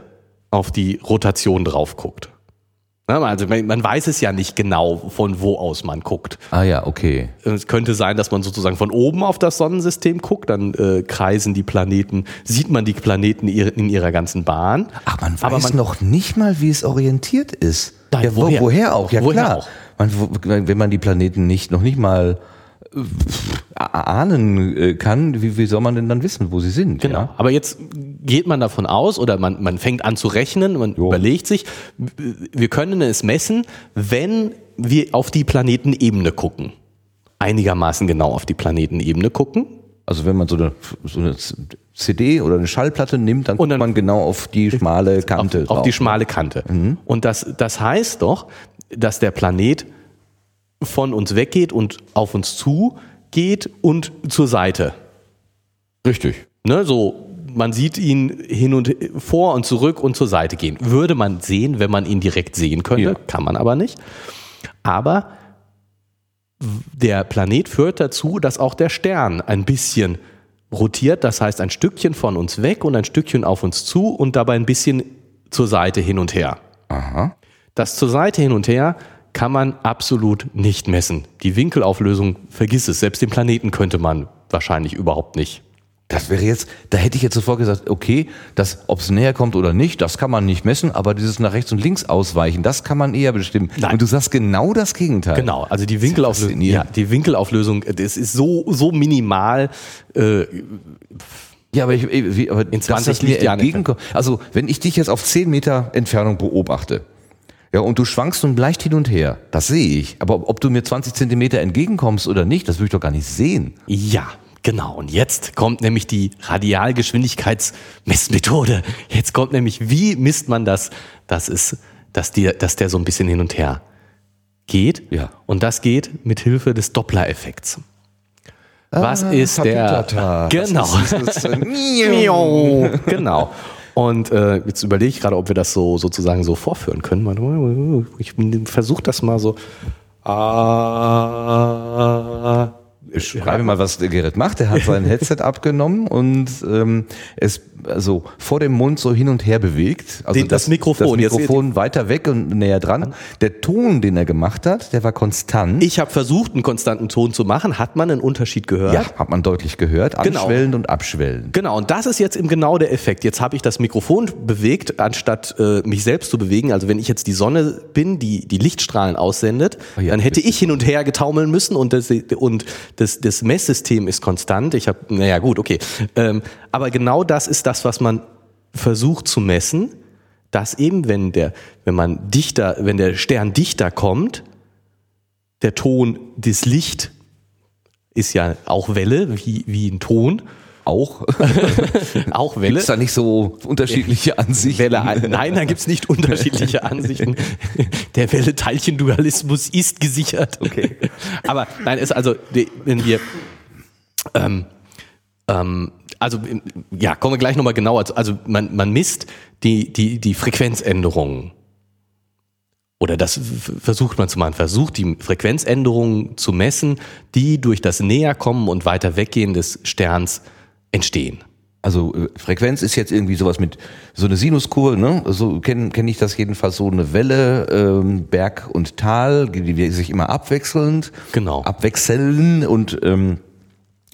auf die Rotation drauf guckt. Also man weiß es ja nicht genau, von wo aus man guckt. Ah ja, okay. Es könnte sein, dass man sozusagen von oben auf das Sonnensystem guckt, dann äh, kreisen die Planeten, sieht man die Planeten in ihrer ganzen Bahn. Ach, man weiß Aber man- noch nicht mal, wie es orientiert ist. Nein, ja, wo, woher? woher? auch? Ja Woher klar. auch? Man, wenn man die Planeten nicht noch nicht mal äh, ahnen äh, kann, wie, wie soll man denn dann wissen, wo sie sind? Genau. Ja? Aber jetzt geht man davon aus oder man, man fängt an zu rechnen, man Jo. überlegt sich, wir können es messen, wenn wir auf die Planetenebene gucken. Einigermaßen genau auf die Planetenebene gucken. Also wenn man so eine, so eine CD oder eine Schallplatte nimmt, dann, guckt man genau auf die schmale Kante. auf, auf die schmale Kante. Und das, das heißt doch, dass der Planet von uns weggeht und auf uns zu geht und zur Seite. Richtig. Ne, so, man sieht ihn hin und vor und zurück und zur Seite gehen. Würde man sehen, wenn man ihn direkt sehen könnte, Ja. kann man aber nicht. Aber der Planet führt dazu, dass auch der Stern ein bisschen rotiert, das heißt ein Stückchen von uns weg und ein Stückchen auf uns zu und dabei ein bisschen zur Seite hin und her. Aha. Das zur Seite hin und her kann man absolut nicht messen. Die Winkelauflösung, vergiss es. Selbst den Planeten könnte man wahrscheinlich überhaupt nicht. Das wäre jetzt, da hätte ich jetzt sofort gesagt, okay, das, ob es näher kommt oder nicht, das kann man nicht messen, aber dieses nach rechts und links ausweichen, das kann man eher bestimmen. Nein. Und du sagst genau das Gegenteil. Genau, also die Winkelauflösung, ja, die Winkelauflösung, das ist so, so minimal. Äh, Ja, aber, ich, wie, aber In 20 dass das mir Lichtjahren entgegenkommt. Also, wenn ich dich jetzt auf 10 Meter Entfernung beobachte, ja, und du schwankst nun leicht hin und her, das sehe ich. Aber ob, ob du mir 20 Zentimeter entgegenkommst oder nicht, das würde ich doch gar nicht sehen. ja, genau. Und jetzt kommt nämlich die Radialgeschwindigkeitsmessmethode. Jetzt kommt nämlich, wie misst man das, dass, es, dass, die, dass der so ein bisschen hin und her geht. Ja. Und das geht mit Hilfe des Doppler-Effekts. Was Ah, ist der? Genau. Das ist- das ist, äh, [laughs] genau. Und äh, jetzt überlege ich gerade, ob wir das so sozusagen so vorführen können. Ich versuche das mal so. Ah, Ich schreibe mal, was Gerrit macht. Er hat sein [laughs] Headset abgenommen und ähm, es also vor dem Mund so hin und her bewegt. Also Den- das Mikrofon. Das Mikrofon weiter weg und näher dran. Der Ton, den er gemacht hat, der war konstant. ich habe versucht, einen konstanten Ton zu machen. Hat man einen Unterschied gehört? ja, hat man deutlich gehört. Genau. Anschwellend und abschwellend. Genau, und das ist jetzt eben genau der Effekt. Jetzt habe ich das Mikrofon bewegt, anstatt äh, mich selbst zu bewegen. Also wenn ich jetzt die Sonne bin, die die Lichtstrahlen aussendet, Oh ja, dann hätte ich hin und her getaumeln müssen und das, und das, das Messsystem ist konstant. Ich habe, naja gut, okay. Ähm, aber genau das ist das, was man versucht zu messen, dass eben, wenn der, wenn man dichter, wenn der Stern dichter kommt, der Ton, das Licht ist ja auch Welle, wie, wie ein Ton. Auch. [laughs] Auch Welle. Gibt's da nicht so unterschiedliche Ansichten? Welle ein. Nein, da gibt's nicht unterschiedliche [laughs] Ansichten. Der Welle-Teilchen-Dualismus ist gesichert. Okay. Aber nein, ist also, wenn wir, ähm, ähm, also ja, kommen wir gleich nochmal genauer. zu. Also man, man misst die, die, die Frequenzänderungen. Oder das versucht man zu machen, versucht die Frequenzänderungen zu messen, die durch das Näherkommen und weiter Weggehen des Sterns entstehen. Also äh, Frequenz ist jetzt irgendwie sowas mit so eine Sinuskurve, ne? So kenne kenn ich das jedenfalls so eine Welle, ähm, Berg und Tal, die, die sich immer abwechselnd Genau. abwechseln und ähm,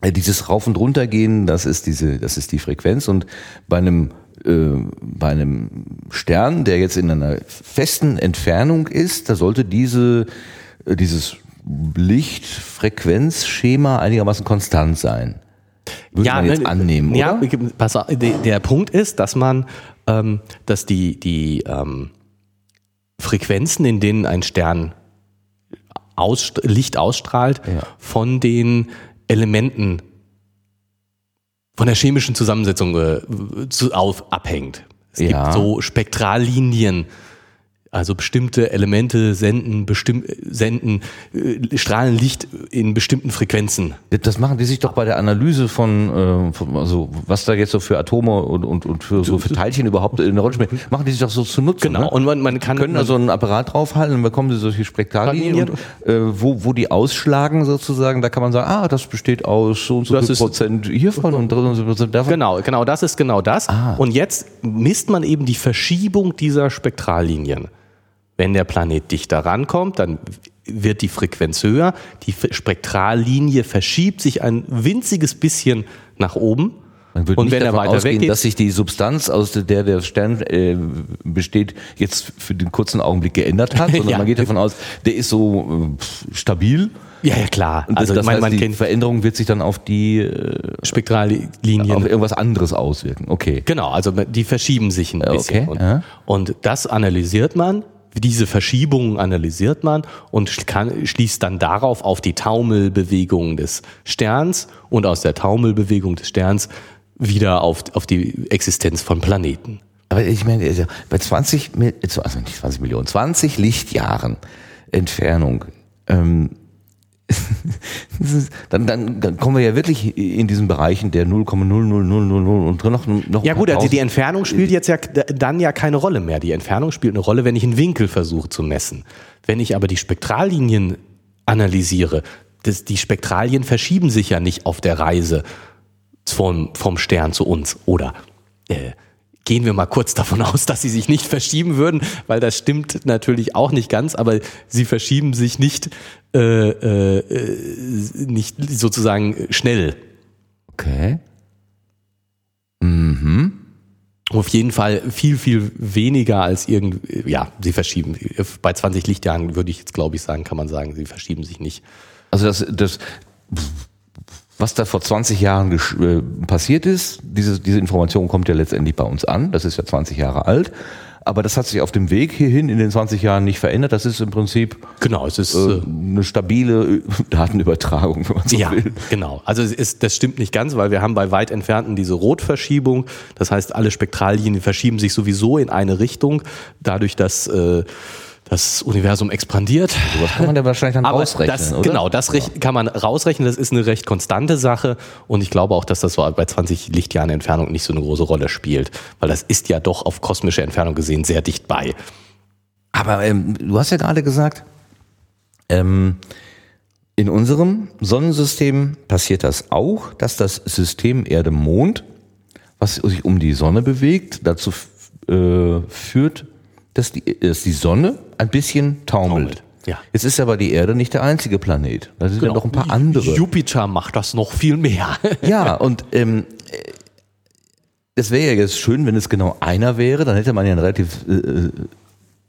äh, dieses Rauf- und Runtergehen, das ist diese, das ist die Frequenz und bei einem äh, bei einem Stern, der jetzt in einer festen Entfernung ist, da sollte diese, äh, dieses Lichtfrequenzschema einigermaßen konstant sein. Würde ja, man jetzt ne, annehmen, ja, oder? pass auf, der Punkt ist, dass man, ähm, dass die, die ähm, Frequenzen, in denen ein Stern aus, Licht ausstrahlt, ja. von den Elementen, von der chemischen Zusammensetzung äh, zu, auf, abhängt. Es ja. gibt so Spektrallinien, also bestimmte Elemente senden, bestimm, senden, äh, strahlen Licht in bestimmten Frequenzen. Das machen die sich doch bei der Analyse von, äh, von also was da jetzt so für Atome und, und, und für, so für Teilchen überhaupt eine Rolle spielen, machen die sich doch so zu nutzen. Genau, ne? und man, man kann. Können da so einen Apparat draufhalten und bekommen sie solche Spektrallinien, äh, wo, wo die ausschlagen sozusagen, da kann man sagen, ah, das besteht aus so und so viel Prozent hiervon und so und so Prozent davon. Genau, genau, das ist genau das. Ah. Und jetzt misst man eben die Verschiebung dieser Spektrallinien. Wenn der Planet dichter rankommt, dann wird die Frequenz höher, die Spektrallinie verschiebt sich ein winziges bisschen nach oben. Man würde und nicht wenn davon er weiter ausgehen, weggeht, dass sich die Substanz, aus der der Stern äh, besteht, jetzt für den kurzen Augenblick geändert hat, [laughs] sondern ja. man geht davon aus, der ist so äh, stabil. Ja, ja, klar. Und also das, das heißt, man die kennt Veränderung wird sich dann auf die äh, Spektrallinien auf irgendwas anderes auswirken. Okay. Genau, also die verschieben sich ein bisschen. Okay. Und, ja. und das analysiert man diese Verschiebungen analysiert man und kann, schließt dann darauf auf die Taumelbewegung des Sterns und aus der Taumelbewegung des Sterns wieder auf, auf die Existenz von Planeten. Aber ich meine, also bei 20, also nicht 20 Millionen, 20 Lichtjahren Entfernung ähm, [laughs] dann, dann, dann kommen wir ja wirklich in diesen Bereichen der 0,00000 und noch, noch Ja gut, also die Entfernung spielt jetzt ja dann ja keine Rolle mehr. Die Entfernung spielt eine Rolle, wenn ich einen Winkel versuche zu messen. Wenn ich aber die Spektrallinien analysiere, das, die Spektralien verschieben sich ja nicht auf der Reise vom, vom Stern zu uns oder äh, gehen wir mal kurz davon aus, dass sie sich nicht verschieben würden, weil das stimmt natürlich auch nicht ganz, aber sie verschieben sich nicht, äh, äh, nicht sozusagen schnell. Okay. Mhm. Auf jeden Fall viel, viel weniger als irgend, ja, sie verschieben. Bei 20 Lichtjahren würde ich jetzt, glaube ich, sagen, kann man sagen, sie verschieben sich nicht. Also das, das was da vor 20 Jahren äh, passiert ist, diese, diese Information kommt ja letztendlich bei uns an. Das ist ja 20 Jahre alt. Aber das hat sich auf dem Weg hierhin in den 20 Jahren nicht verändert. Das ist im Prinzip genau, es ist äh, äh eine stabile [laughs] Datenübertragung, wenn man so ja, will. Genau. Also es ist, das stimmt nicht ganz, weil wir haben bei weit entfernten diese Rotverschiebung. Das heißt, alle Spektrallinien verschieben sich sowieso in eine Richtung, dadurch, dass äh, das Universum expandiert. So was kann man ja wahrscheinlich dann Aber rausrechnen, das, oder? Genau, das ja. kann man rausrechnen. Das ist eine recht konstante Sache. Und ich glaube auch, dass das so bei 20 Lichtjahren Entfernung nicht so eine große Rolle spielt. Weil das ist ja doch auf kosmische Entfernung gesehen sehr dicht bei. Aber ähm, du hast ja gerade gesagt, ähm, in unserem Sonnensystem passiert das auch, dass das System Erde-Mond, was sich um die Sonne bewegt, dazu äh, führt, dass die, dass die Sonne ein bisschen taumelt. taumelt. Ja. Jetzt ist aber die Erde nicht der einzige Planet. Da sind genau. ja noch ein paar andere. Jupiter macht das noch viel mehr. [laughs] ja, und ähm, es wäre ja jetzt schön, wenn es genau einer wäre, dann hätte man ja ein relativ äh,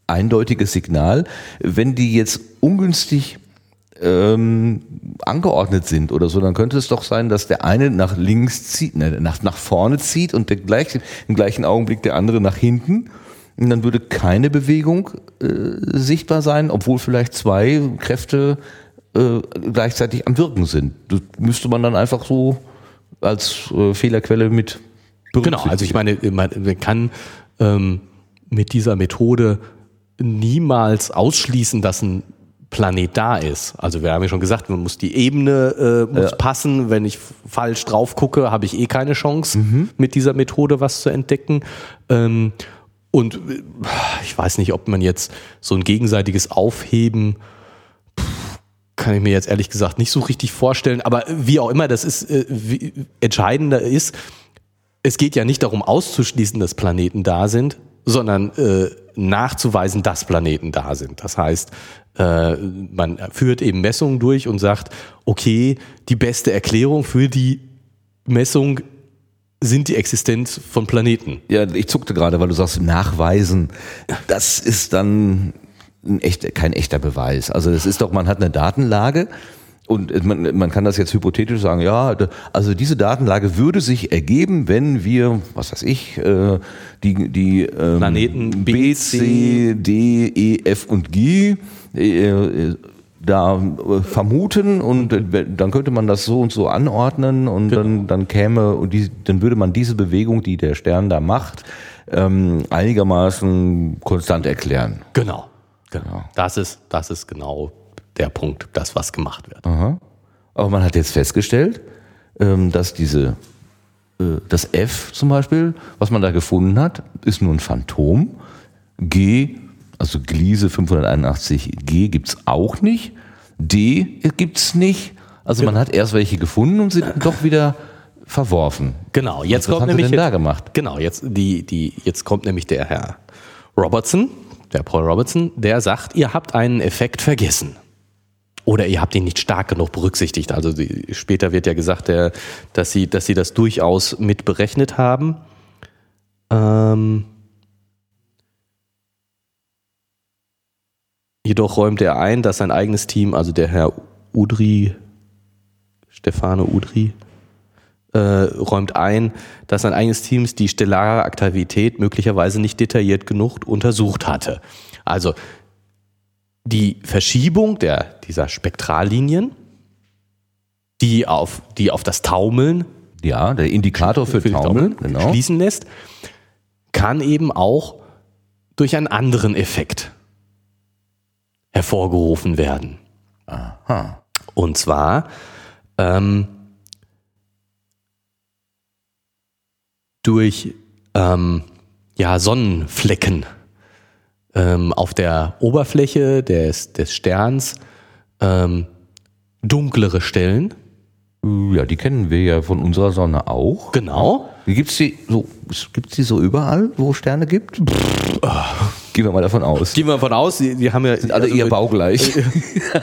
eindeutiges Signal. Wenn die jetzt ungünstig ähm, angeordnet sind oder so, dann könnte es doch sein, dass der eine nach links zieht, ne, nach, nach vorne zieht und der gleich, im gleichen Augenblick der andere nach hinten und dann würde keine Bewegung äh, sichtbar sein, obwohl vielleicht zwei Kräfte äh, gleichzeitig am Wirken sind. Das müsste man dann einfach so als äh, Fehlerquelle mit Genau, also ich meine, man, kann ähm, mit dieser Methode niemals ausschließen, dass ein Planet da ist. Also wir haben ja schon gesagt, man muss die Ebene äh, muss ja. passen. Wenn ich falsch drauf gucke, habe ich eh keine Chance, mhm. mit dieser Methode was zu entdecken. Ähm, und äh, ich weiß nicht, ob man jetzt so ein gegenseitiges Aufheben kann ich mir jetzt ehrlich gesagt nicht so richtig vorstellen. Aber wie auch immer, das ist äh, wie, entscheidender ist, es geht ja nicht darum auszuschließen, dass Planeten da sind, sondern äh, nachzuweisen, dass Planeten da sind. Das heißt, äh, man führt eben Messungen durch und sagt, okay, die beste Erklärung für die Messung sind die Existenz von Planeten. Ja, ich zuckte gerade, weil du sagst, nachweisen. Das ist dann ein echt, kein echter Beweis. Also das ist doch, man hat eine Datenlage und man, man kann das jetzt hypothetisch sagen, ja, also diese Datenlage würde sich ergeben, wenn wir, was weiß ich, äh, die, die ähm, Planeten B, C, D, E, F und G äh, da äh, vermuten und äh, dann könnte man das so und so anordnen und genau. dann, dann käme und die, dann würde man diese Bewegung, die der Stern da macht, ähm, einigermaßen konstant erklären. Genau. Genau. Das ist, das ist genau der Punkt, das was gemacht wird. Aha. Aber man hat jetzt festgestellt, ähm, dass diese, äh, das F zum Beispiel, was man da gefunden hat, ist nur ein Phantom. G also Gliese 581G gibt es auch nicht. D gibt es nicht. Also man hat erst welche gefunden und sie [clears throat] doch wieder verworfen. Genau, jetzt Was kommt nämlich jetzt, da gemacht. Genau, jetzt die die jetzt kommt nämlich der Herr Robertson, der Paul Robertson, der sagt, ihr habt einen Effekt vergessen. Oder ihr habt ihn nicht stark genug berücksichtigt. Also die, später wird ja gesagt, der, dass, sie, dass sie das durchaus mit berechnet haben. Ähm, Jedoch räumt er ein, dass sein eigenes Team, also der Herr Udri, Stefano Udri, äh, räumt ein, dass sein eigenes Team die stellare Aktivität möglicherweise nicht detailliert genug untersucht hatte. Also die Verschiebung der, dieser Spektrallinien, die auf, die auf das Taumeln, ja, der Indikator für, für Taumeln, Taumeln genau. schließen lässt, kann eben auch durch einen anderen Effekt hervorgerufen werden. Aha. Und zwar ähm, durch ähm, ja, Sonnenflecken ähm, auf der Oberfläche des, des Sterns, ähm, dunklere Stellen. Ja, die kennen wir ja von unserer Sonne auch. Genau. Gibt es die, so, gibt's die so überall, wo es Sterne gibt? Pff, oh. Gehen wir mal davon aus. Gehen wir davon aus, die, die haben ja. Sind alle also eher baugleich.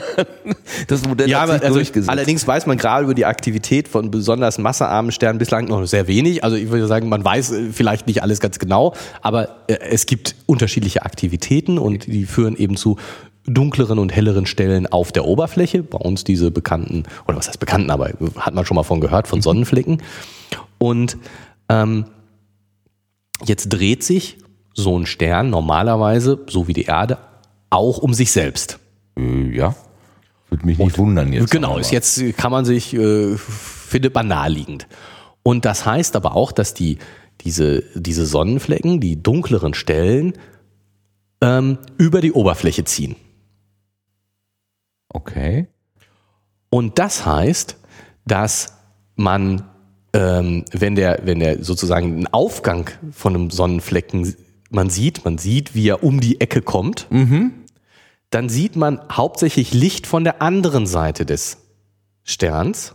[laughs] das Modell ja, hat sich also durchgesetzt. Allerdings weiß man gerade über die Aktivität von besonders massearmen Sternen bislang noch sehr wenig. Also ich würde sagen, man weiß äh, vielleicht nicht alles ganz genau, aber äh, es gibt unterschiedliche Aktivitäten und die führen eben zu dunkleren und helleren Stellen auf der Oberfläche. Bei uns diese bekannten, oder was heißt bekannten, aber hat man schon mal von gehört, von Sonnenflecken. Und ähm, jetzt dreht sich so ein Stern normalerweise, so wie die Erde, auch um sich selbst. Äh, ja. Würde mich nicht Und, wundern jetzt. Genau, ist jetzt kann man sich, äh, findet man naheliegend. Und das heißt aber auch, dass die, diese, diese Sonnenflecken, die dunkleren Stellen, ähm, über die Oberfläche ziehen. Okay. Und das heißt, dass man, ähm, wenn der, wenn der sozusagen einen Aufgang von einem Sonnenflecken man sieht, man sieht, wie er um die Ecke kommt, mhm. dann sieht man hauptsächlich Licht von der anderen Seite des Sterns.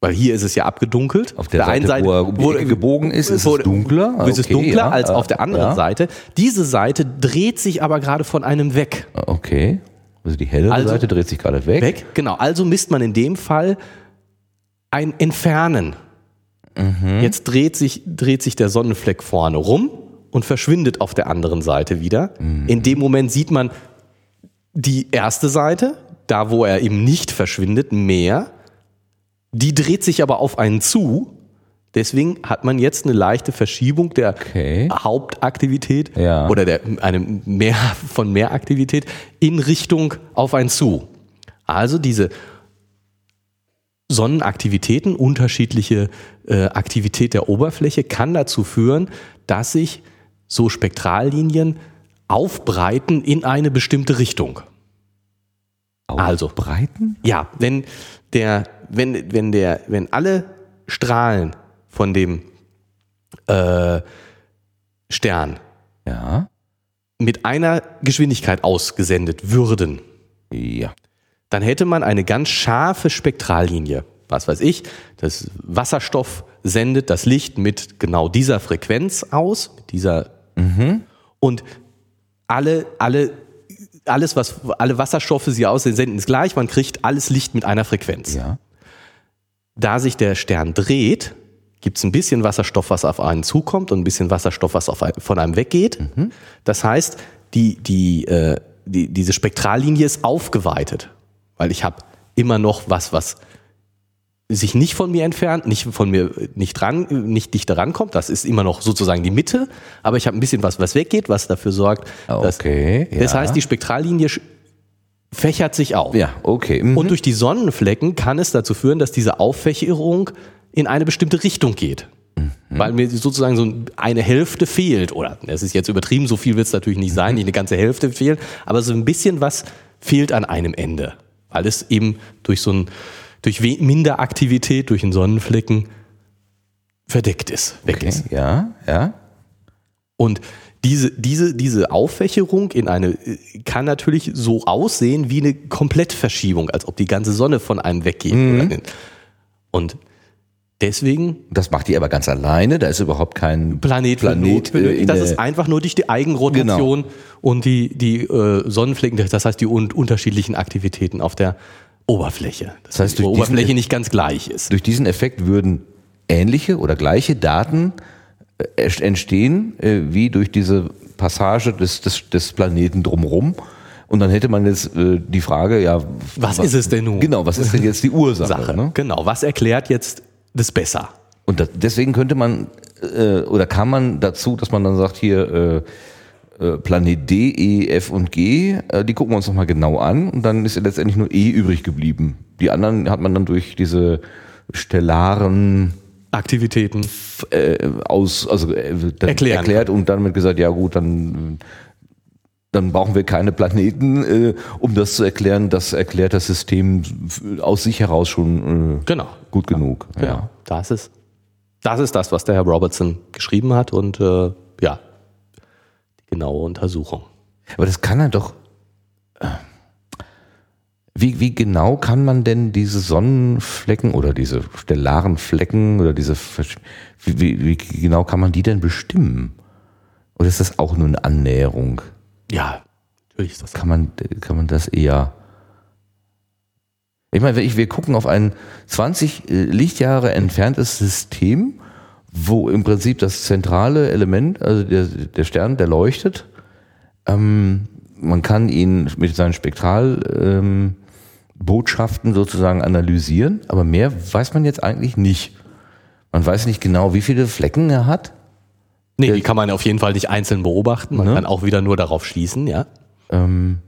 Weil hier ist es ja abgedunkelt. Auf der, der Seite, einen Seite, wo er um die Ecke gebogen ist, ist es dunkler. Okay, ist es dunkler ja, als auf der anderen ja. Seite. Diese Seite dreht sich aber gerade von einem weg. Okay. Also die helle also Seite dreht sich gerade weg. Weg, genau. Also misst man in dem Fall ein Entfernen. Mhm. Jetzt dreht sich, dreht sich der Sonnenfleck vorne rum und verschwindet auf der anderen Seite wieder. Mhm. In dem Moment sieht man die erste Seite, da wo er eben nicht verschwindet, mehr. Die dreht sich aber auf einen zu. Deswegen hat man jetzt eine leichte Verschiebung der okay. Hauptaktivität ja. oder der, eine mehr von Mehraktivität in Richtung auf einen zu. Also diese Sonnenaktivitäten, unterschiedliche äh, Aktivität der Oberfläche kann dazu führen, dass sich so Spektrallinien aufbreiten in eine bestimmte Richtung. Also aufbreiten? Also, ja, wenn der, wenn, wenn der, wenn alle Strahlen von dem äh, Stern ja. mit einer Geschwindigkeit ausgesendet würden, ja. dann hätte man eine ganz scharfe Spektrallinie. Was weiß ich, das Wasserstoff sendet das Licht mit genau dieser Frequenz aus, mit dieser Mhm. Und alle, alle, alles, was, alle Wasserstoffe sie aussehen, senden ist gleich. Man kriegt alles Licht mit einer Frequenz. Ja. Da sich der Stern dreht, gibt es ein bisschen Wasserstoff, was auf einen zukommt und ein bisschen Wasserstoff, was auf von einem weggeht. Das heißt, die, die, äh, die, diese Spektrallinie ist aufgeweitet, weil ich habe immer noch was, was sich nicht von mir entfernt, nicht von mir nicht dran, nicht dichter rankommt. Das ist immer noch sozusagen die Mitte, aber ich habe ein bisschen was, was weggeht, was dafür sorgt, dass Okay, das ja. heißt, die Spektrallinie fächert sich auf. Ja, okay. Mhm. Und durch die Sonnenflecken kann es dazu führen, dass diese Auffächerung in eine bestimmte Richtung geht. Weil mir sozusagen so eine Hälfte fehlt. Oder es ist jetzt übertrieben, so viel wird es natürlich nicht sein, nicht eine ganze Hälfte fehlt, aber so ein bisschen was fehlt an einem Ende. Weil es eben durch so ein, durch Minderaktivität, durch einen Sonnenflecken verdeckt ist, weg okay. ist. Ja, ja. Und diese, diese, diese Auffächerung in eine, äh, kann natürlich so aussehen wie eine Komplettverschiebung, als ob die ganze Sonne von einem weggeht. Oder- Und deswegen Das macht die aber ganz alleine. Da ist überhaupt kein Planet, Planet, äh, Das ist einfach nur durch die Eigenrotation und die, die äh, Sonnenflecken, das heißt die un unterschiedlichen Aktivitäten auf der Oberfläche. Das heißt, die durch diesen- Oberfläche nicht ganz gleich ist. Durch diesen Effekt würden ähnliche oder gleiche Daten äh, entstehen, äh, wie durch diese Passage des, des, des Planeten drumherum. Und dann hätte man jetzt äh, die Frage, ja, Was ist es denn nun? Genau, was ist denn jetzt die Ursache? Sache. Ne? Genau. Was erklärt jetzt das besser? Und das, deswegen könnte man äh, oder kann man dazu, dass man dann sagt, hier äh, Planet D, E, F und G, äh, die gucken wir uns nochmal genau an und dann ist ja letztendlich nur E übrig geblieben. Die anderen hat man dann durch diese stellaren Aktivitäten. äh, aus, also äh, dann erklärt und damit gesagt, ja gut, dann dann brauchen wir keine Planeten, äh, um das zu erklären. Das erklärt das System aus sich heraus schon äh, Genau. gut genug. Genau. Ja. Das ist, das ist das, was der Herr Robertson geschrieben hat und äh, ja, genaue Untersuchung. Aber das kann er doch. äh, Wie, wie genau kann man denn diese Sonnenflecken oder diese stellaren Flecken oder diese wie, wie, wie genau kann man die denn bestimmen? Oder ist das auch nur eine Annäherung? Ja, natürlich ist das. Kann man, kann man das eher. Ich meine, wir gucken auf ein 20 äh, Lichtjahre entferntes System, wo im Prinzip das zentrale Element, also der, der Stern, der leuchtet, ähm, man kann ihn mit seinen Spektralbotschaften ähm, sozusagen analysieren, aber mehr weiß man jetzt eigentlich nicht. Man weiß nicht genau, wie viele Flecken er hat. Nee, die kann man auf jeden Fall nicht einzeln beobachten. Man Ne? kann auch wieder nur darauf schließen, ja. Ähm,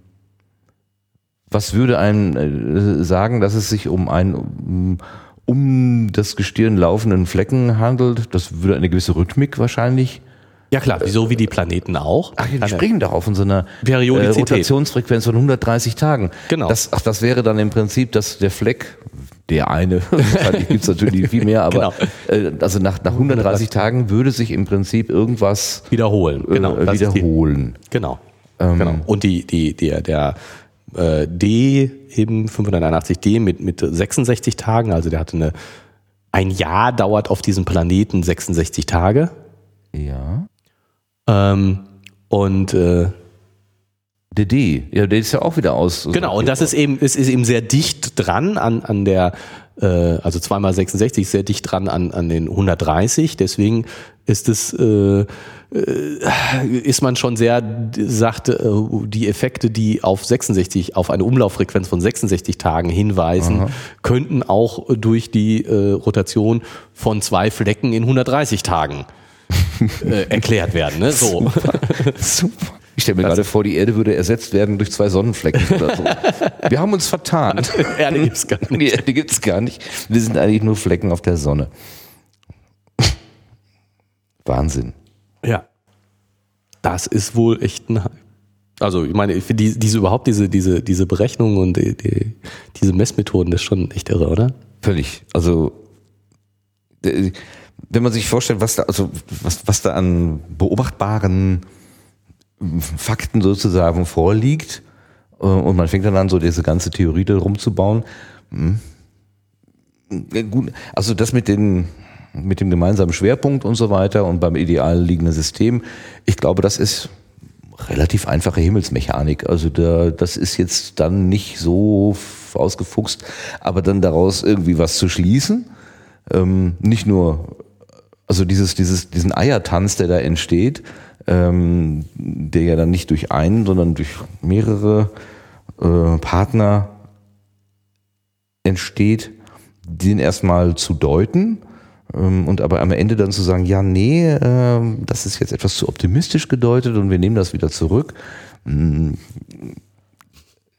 was würde einem äh, sagen, dass es sich um einen um, um das Gestirn laufenden Flecken handelt? Das würde eine gewisse Rhythmik wahrscheinlich. Ja klar, so wie die Planeten auch. Ach, er- springen doch auf so einer Periodizität. Äh, Rotationsfrequenz von 130 Tagen. Genau. Das, ach, das wäre dann im Prinzip, dass der Fleck, der eine, [laughs] gibt es natürlich viel mehr, aber Genau. äh, also nach, nach 130 Tagen würde sich im Prinzip irgendwas wiederholen. Genau. äh, ist die- wiederholen. Genau. Ähm, genau. Und die, die, der, der äh, D, eben 581D mit, mit 66 Tagen, also der hatte eine, ein Jahr dauert auf diesem Planeten 66 Tage. Ja. Ähm, und äh, Der D, ja, der ist ja auch wieder aus. genau, und das ist eben, es ist eben sehr dicht dran an, an der, also zweimal 66 ist sehr dicht dran an, an den 130, deswegen ist es, äh, äh, ist man schon sehr, sagt, äh, die Effekte, die auf 66, auf eine Umlauffrequenz von 66 Tagen hinweisen, könnten auch durch die äh, Rotation von zwei Flecken in 130 Tagen [laughs] äh, erklärt werden. Ne? So. Super. [laughs] Ich stelle mir gerade vor, die Erde würde ersetzt werden durch zwei Sonnenflecken oder so. [laughs] Wir haben uns vertan. Erde gibt's gar nicht. Die Erde gibt es gar nicht. Wir sind eigentlich nur Flecken auf der Sonne. Wahnsinn. Ja. Das ist wohl echt ein. Also, ich meine, die, diese überhaupt diese, diese, diese Berechnungen und die, die, diese Messmethoden, das ist schon echt irre, oder? Völlig. Also, äh, wenn man sich vorstellt, was da, also, was, was da an beobachtbaren Fakten sozusagen vorliegt, äh, und man fängt dann an, so diese ganze Theorie da rumzubauen. hm. Gut, also das mit den, mit dem gemeinsamen Schwerpunkt und so weiter und beim ideal liegenden System, ich glaube, das ist relativ einfache Himmelsmechanik. Also da, das ist jetzt dann nicht so ausgefuchst, aber dann daraus irgendwie was zu schließen, ähm, nicht nur, also dieses, dieses, diesen Eiertanz, der da entsteht, ähm, der ja dann nicht durch einen, sondern durch mehrere äh, Partner entsteht, den erstmal zu deuten ähm, und aber am Ende dann zu sagen, ja, nee, äh, das ist jetzt etwas zu optimistisch gedeutet und wir nehmen das wieder zurück. Hm,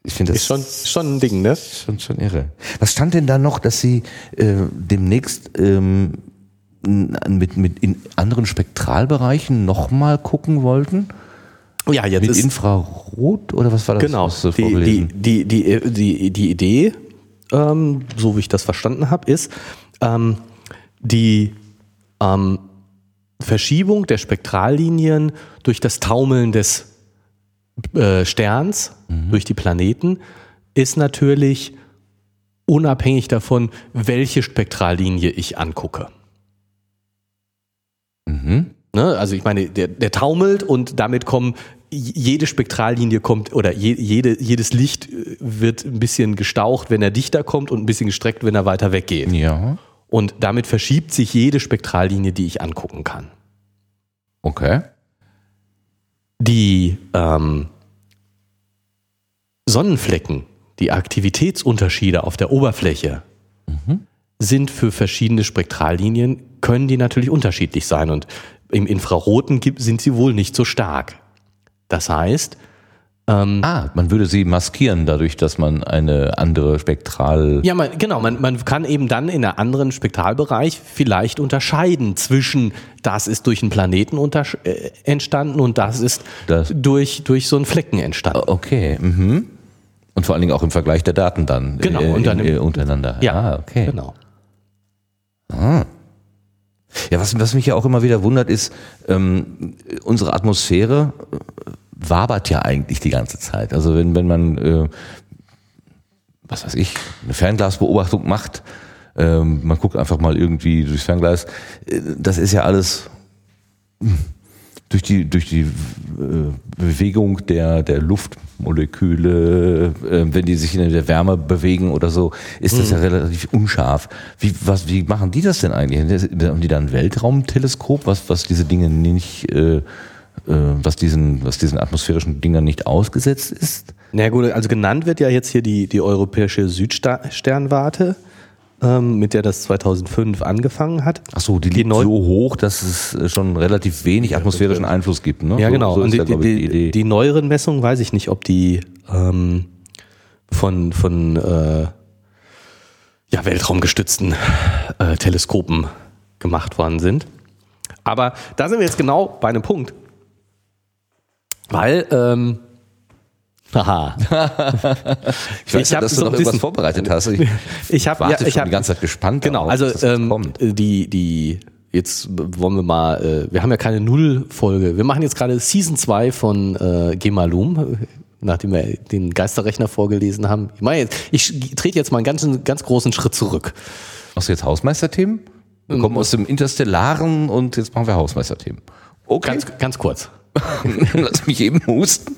ich finde das ist schon, schon ein Ding, ne? Schon, schon irre. Was stand denn da noch, dass Sie äh, demnächst ähm, mit, mit in anderen Spektralbereichen nochmal gucken wollten? Ja, jetzt mit Infrarot oder was war das? Genau. Die, die, die, die, die, die Idee, ähm, so wie ich das verstanden habe, ist ähm, die ähm, Verschiebung der Spektrallinien durch das Taumeln des äh, Sterns, mhm. durch die Planeten, ist natürlich unabhängig davon, welche Spektrallinie ich angucke. Mhm. Ne? Also ich meine, der, der taumelt und damit kommen jede Spektrallinie kommt oder je, jede, jedes Licht äh, wird ein bisschen gestaucht, wenn er dichter kommt und ein bisschen gestreckt, wenn er weiter weggeht. Ja. Und damit verschiebt sich jede Spektrallinie, die ich angucken kann. Okay. Die ähm, Sonnenflecken, die Aktivitätsunterschiede auf der Oberfläche mhm. sind für verschiedene Spektrallinien, können die natürlich unterschiedlich sein. Und im Infraroten sind sie wohl nicht so stark. Das heißt, ähm, ah, man würde sie maskieren dadurch, dass man eine andere Spektral. Ja, man, genau. Man, man kann eben dann in einem anderen Spektralbereich vielleicht unterscheiden zwischen, das ist durch einen Planeten äh, entstanden und das ist das. Durch, durch so einen Flecken entstanden. Okay. Mhm. Und vor allen Dingen auch im Vergleich der Daten dann. Genau. Äh, und dann im, äh, untereinander. Ja, ah, okay. Genau. Ah. Ja, was, was mich ja auch immer wieder wundert, ist, ähm, unsere Atmosphäre äh, wabert ja eigentlich die ganze Zeit. Also wenn, wenn man, äh, was weiß ich, eine Fernglasbeobachtung macht, äh, man guckt einfach mal irgendwie durchs Fernglas, äh, das ist ja alles durch die, durch die äh, Bewegung der, der Luftmoleküle, äh, wenn die sich in der Wärme bewegen oder so, ist das mhm. ja relativ unscharf. Wie, was, wie machen die das denn eigentlich? Haben die da ein Weltraumteleskop, was, was diese Dinge nicht, äh, äh, was, diesen, was diesen atmosphärischen Dingern nicht ausgesetzt ist? Na gut, also genannt wird ja jetzt hier die, die europäische Südsternwarte ähm, mit der das 2005 angefangen hat. Ach so, die, die liegt so hoch, dass es äh, schon relativ wenig atmosphärischen Einfluss gibt. Ne? Ja, genau. So, so Und die, da, die, die, die, neueren Messungen weiß ich nicht, ob die ähm, von, von äh, ja, weltraumgestützten äh, Teleskopen gemacht worden sind. Aber da sind wir jetzt genau bei einem Punkt. Weil ähm, Haha. [laughs] ich weiß, ich dass du noch irgendwas vorbereitet hast. Ich, [laughs] ich habe ja, ich hab, die ganze Zeit gespannt. Genau, darauf, also ähm, die die jetzt wollen wir mal, äh, wir haben ja keine Null-Folge. Wir machen jetzt gerade Season 2 von äh, Gemalum, nachdem wir den Geisterrechner vorgelesen haben. Ich, meine ich trete jetzt mal einen ganz, ganz großen Schritt zurück. Machst du jetzt Hausmeisterthemen? Wir kommen aus dem Interstellaren und jetzt machen wir Hausmeisterthemen. Okay. Ganz, ganz kurz. [laughs] Lass mich eben husten.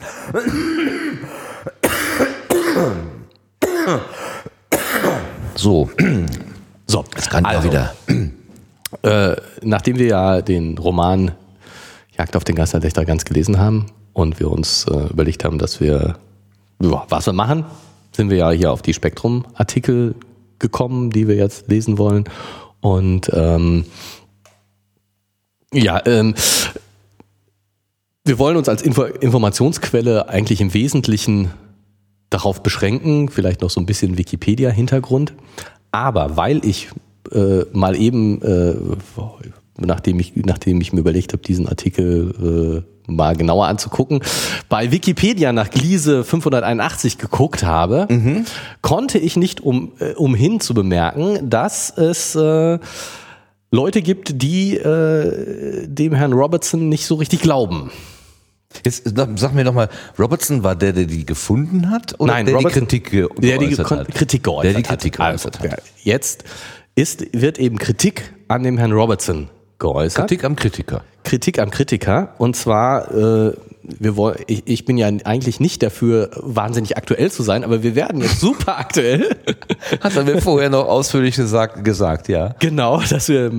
So. So, das kann also, wieder. Äh, nachdem wir ja den Roman Jagd auf den Geisterdächter ganz gelesen haben und wir uns äh, überlegt haben, dass wir, ja, was wir machen, sind wir ja hier auf die Spektrum-Artikel gekommen, die wir jetzt lesen wollen. Und ähm, ja, ähm, wir wollen uns als Info Informationsquelle eigentlich im Wesentlichen darauf beschränken, vielleicht noch so ein bisschen Wikipedia-Hintergrund. Aber weil ich äh, mal eben, äh, nachdem, ich, nachdem ich mir überlegt habe, diesen Artikel äh, mal genauer anzugucken, bei Wikipedia nach Gliese 581 geguckt habe, mhm. konnte ich nicht um, äh, umhin zu bemerken, dass es äh, Leute gibt, die äh, dem Herrn Robertson nicht so richtig glauben. Jetzt sag mir nochmal, Robertson war der, der die gefunden hat? Oder Nein, der Robertson, die Kritik geäußert der die hat? Kritik geäußert der die Kritik geäußert hat. Also, jetzt ist, wird eben Kritik an dem Herrn Robertson geäußert. Kritik am Kritiker. Kritik am Kritiker. Und zwar äh, wir wollen, ich, ich bin ja eigentlich nicht dafür, wahnsinnig aktuell zu sein, aber wir werden jetzt super aktuell. [laughs] Hat er mir vorher noch ausführlich gesagt, gesagt ja. Genau, dass wir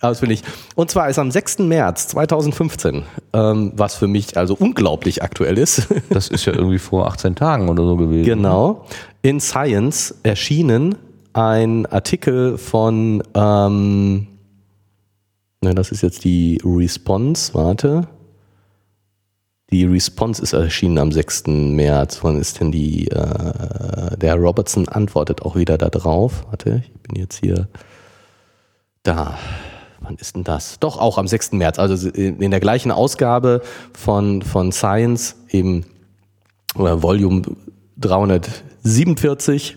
ausführlich. Und zwar ist am 6. März 2015, ähm, was für mich also unglaublich aktuell ist. [laughs] Das ist ja irgendwie vor 18 Tagen oder so gewesen. Genau. In Science erschienen ein Artikel von, ähm, ne, das ist jetzt die Response, warte. Die Response ist erschienen am 6. März. Wann ist denn die, äh, der Robertson antwortet auch wieder da drauf. Warte, ich bin jetzt hier da. Wann ist denn das? Doch, auch am 6. März. Also in der gleichen Ausgabe von, von Science, eben oder Volume 347,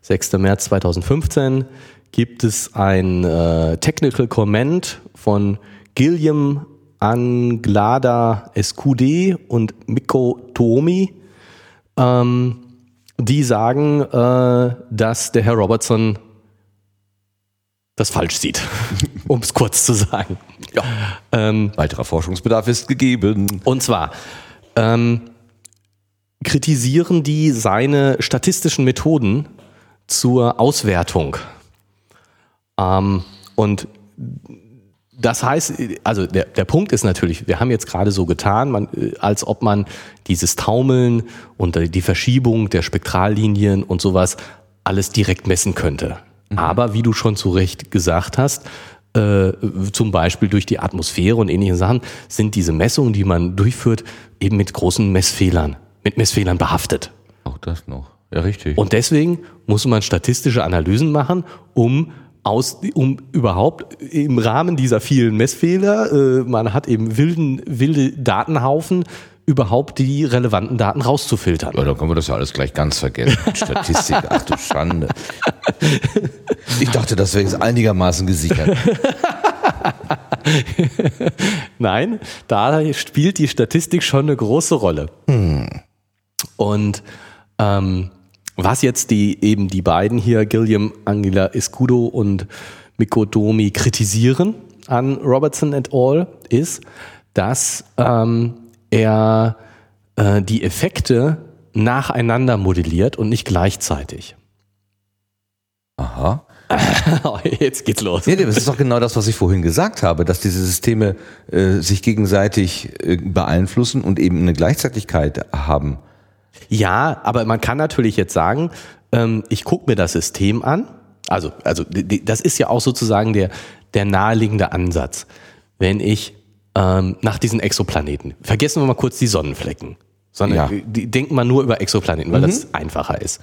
6. März 2015, gibt es ein äh, Technical Comment von Gilliam Anglada Escudé und Mikko Tuomi, ähm, die sagen, äh, dass der Herr Robertson das falsch sieht, [laughs] um es kurz zu sagen. Ja. Ähm, Weiterer Forschungsbedarf ist gegeben. Und zwar ähm, kritisieren die seine statistischen Methoden zur Auswertung. Ähm, und das heißt, also der, der Punkt ist natürlich, wir haben jetzt gerade so getan, man, als ob man dieses Taumeln und die Verschiebung der Spektrallinien und sowas alles direkt messen könnte. Mhm. Aber wie du schon zu Recht gesagt hast, äh, zum Beispiel durch die Atmosphäre und ähnliche Sachen, sind diese Messungen, die man durchführt, eben mit großen Messfehlern, mit Messfehlern behaftet. Auch das noch. Ja, richtig. Und deswegen muss man statistische Analysen machen, um aus, um überhaupt im Rahmen dieser vielen Messfehler, äh, man hat eben wilden, wilde Datenhaufen, überhaupt die relevanten Daten rauszufiltern. Ja, dann können wir das ja alles gleich ganz vergessen. [laughs] Statistik, ach du Schande. Ich dachte, das wäre jetzt einigermaßen gesichert. [laughs] Nein, da spielt die Statistik schon eine große Rolle. Hm. Und ähm, was jetzt die eben die beiden hier, Gilliam Angela Escudo und Mikko Domi, kritisieren an Robertson et al., ist, dass ähm, er äh, die Effekte nacheinander modelliert und nicht gleichzeitig. Aha. [laughs] Jetzt geht's los. Nee, das ist doch genau das, was ich vorhin gesagt habe, dass diese Systeme äh, sich gegenseitig äh, beeinflussen und eben eine Gleichzeitigkeit haben. Ja, aber man kann natürlich jetzt sagen, ähm, ich gucke mir das System an. Also, also die, das ist ja auch sozusagen der, der naheliegende Ansatz. Wenn ich ähm, nach diesen Exoplaneten, vergessen wir mal kurz die Sonnenflecken, sondern ja. die, denken wir nur über Exoplaneten, weil mhm. das einfacher ist.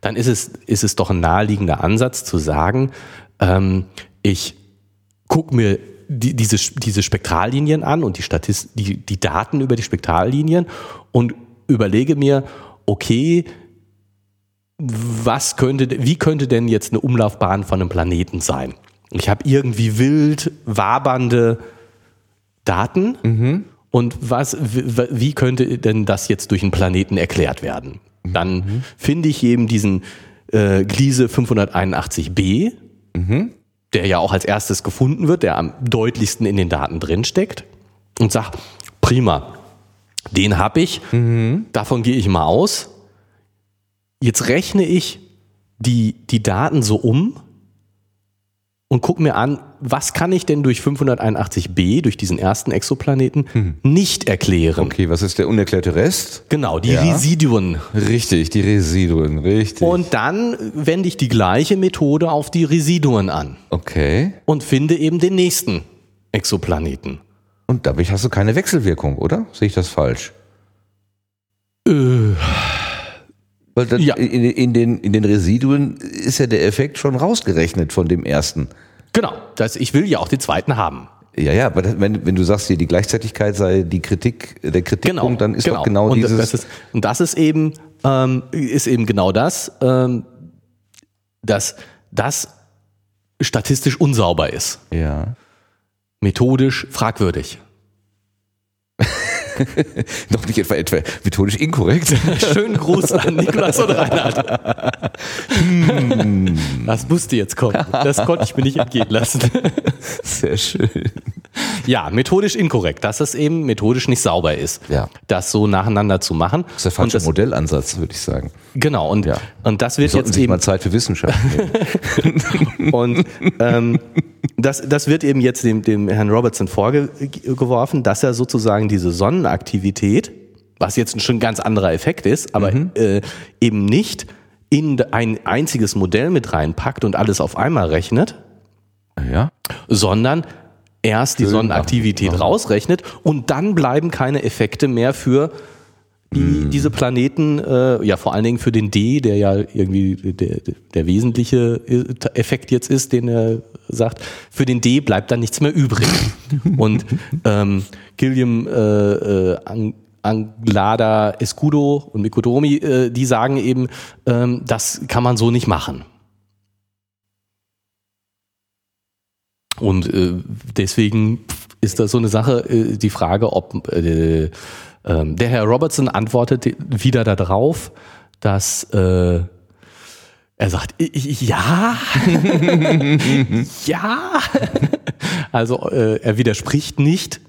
Dann ist es, ist es doch ein naheliegender Ansatz zu sagen, ähm, ich gucke mir die, diese, diese Spektrallinien an und die, Statist die, die Daten über die Spektrallinien und überlege mir, okay, was könnte, wie könnte denn jetzt eine Umlaufbahn von einem Planeten sein? Ich habe irgendwie wild wabernde Daten mhm. und was, wie könnte denn das jetzt durch einen Planeten erklärt werden? Dann mhm. finde ich eben diesen äh, Gliese 581b, mhm. der ja auch als erstes gefunden wird, der am deutlichsten in den Daten drinsteckt und sage, prima, den habe ich, mhm. davon gehe ich mal aus. Jetzt rechne ich die, die Daten so um und gucke mir an, was kann ich denn durch 581b, durch diesen ersten Exoplaneten, mhm. nicht erklären. Okay, was ist der unerklärte Rest? Genau, die ja. Residuen. Richtig, die Residuen, richtig. Und dann wende ich die gleiche Methode auf die Residuen an. Okay. Und finde eben den nächsten Exoplaneten. Und dadurch hast du keine Wechselwirkung, oder? Sehe ich das falsch? Äh. Weil dann ja. in, in, den, in den Residuen ist ja der Effekt schon rausgerechnet von dem ersten. Genau, das, ich will ja auch den zweiten haben. Ja, ja, aber wenn, wenn du sagst, hier die Gleichzeitigkeit sei die Kritik, der Kritikpunkt, genau, dann ist genau. doch genau und dieses. Das ist, und das ist eben, ähm, ist eben genau das, ähm, dass das statistisch unsauber ist. Ja methodisch fragwürdig. [laughs] Noch nicht etwa, etwa methodisch inkorrekt. [laughs] Schönen Gruß an Niklas und Reinhard. hm. Das musste jetzt kommen. Das konnte ich mir nicht entgehen lassen. [laughs] Sehr schön. Ja, methodisch inkorrekt, dass es eben methodisch nicht sauber ist, Ja. das so nacheinander zu machen. Das ist der falsche das, Modellansatz, würde ich sagen. Genau, und, Ja. und das Wir wird jetzt sich eben mal Zeit für Wissenschaft. Und ähm, das, das wird eben jetzt dem, dem Herrn Robertson vorgeworfen, dass er sozusagen diese Sonnenaktivität, was jetzt schon ein ganz anderer Effekt ist, aber äh, eben nicht in ein einziges Modell mit reinpackt und alles auf einmal rechnet, ja. sondern erst die Schön Sonnenaktivität machen. rausrechnet und dann bleiben keine Effekte mehr für die, diese Planeten, äh, ja vor allen Dingen für den D, der ja irgendwie der, der wesentliche Effekt jetzt ist, den er sagt, für den D bleibt dann nichts mehr übrig. [laughs] und ähm, Gilliam äh, äh, Ang Anglada, Escudo und Mikotomi, äh, die sagen eben, ähm, das kann man so nicht machen. Und äh, deswegen ist das so eine Sache, äh, die Frage, ob äh, ähm, der Herr Robertson antwortet wieder darauf, dass äh, er sagt, "I- ich- ja, [laughs] ja. Also äh, er widerspricht nicht.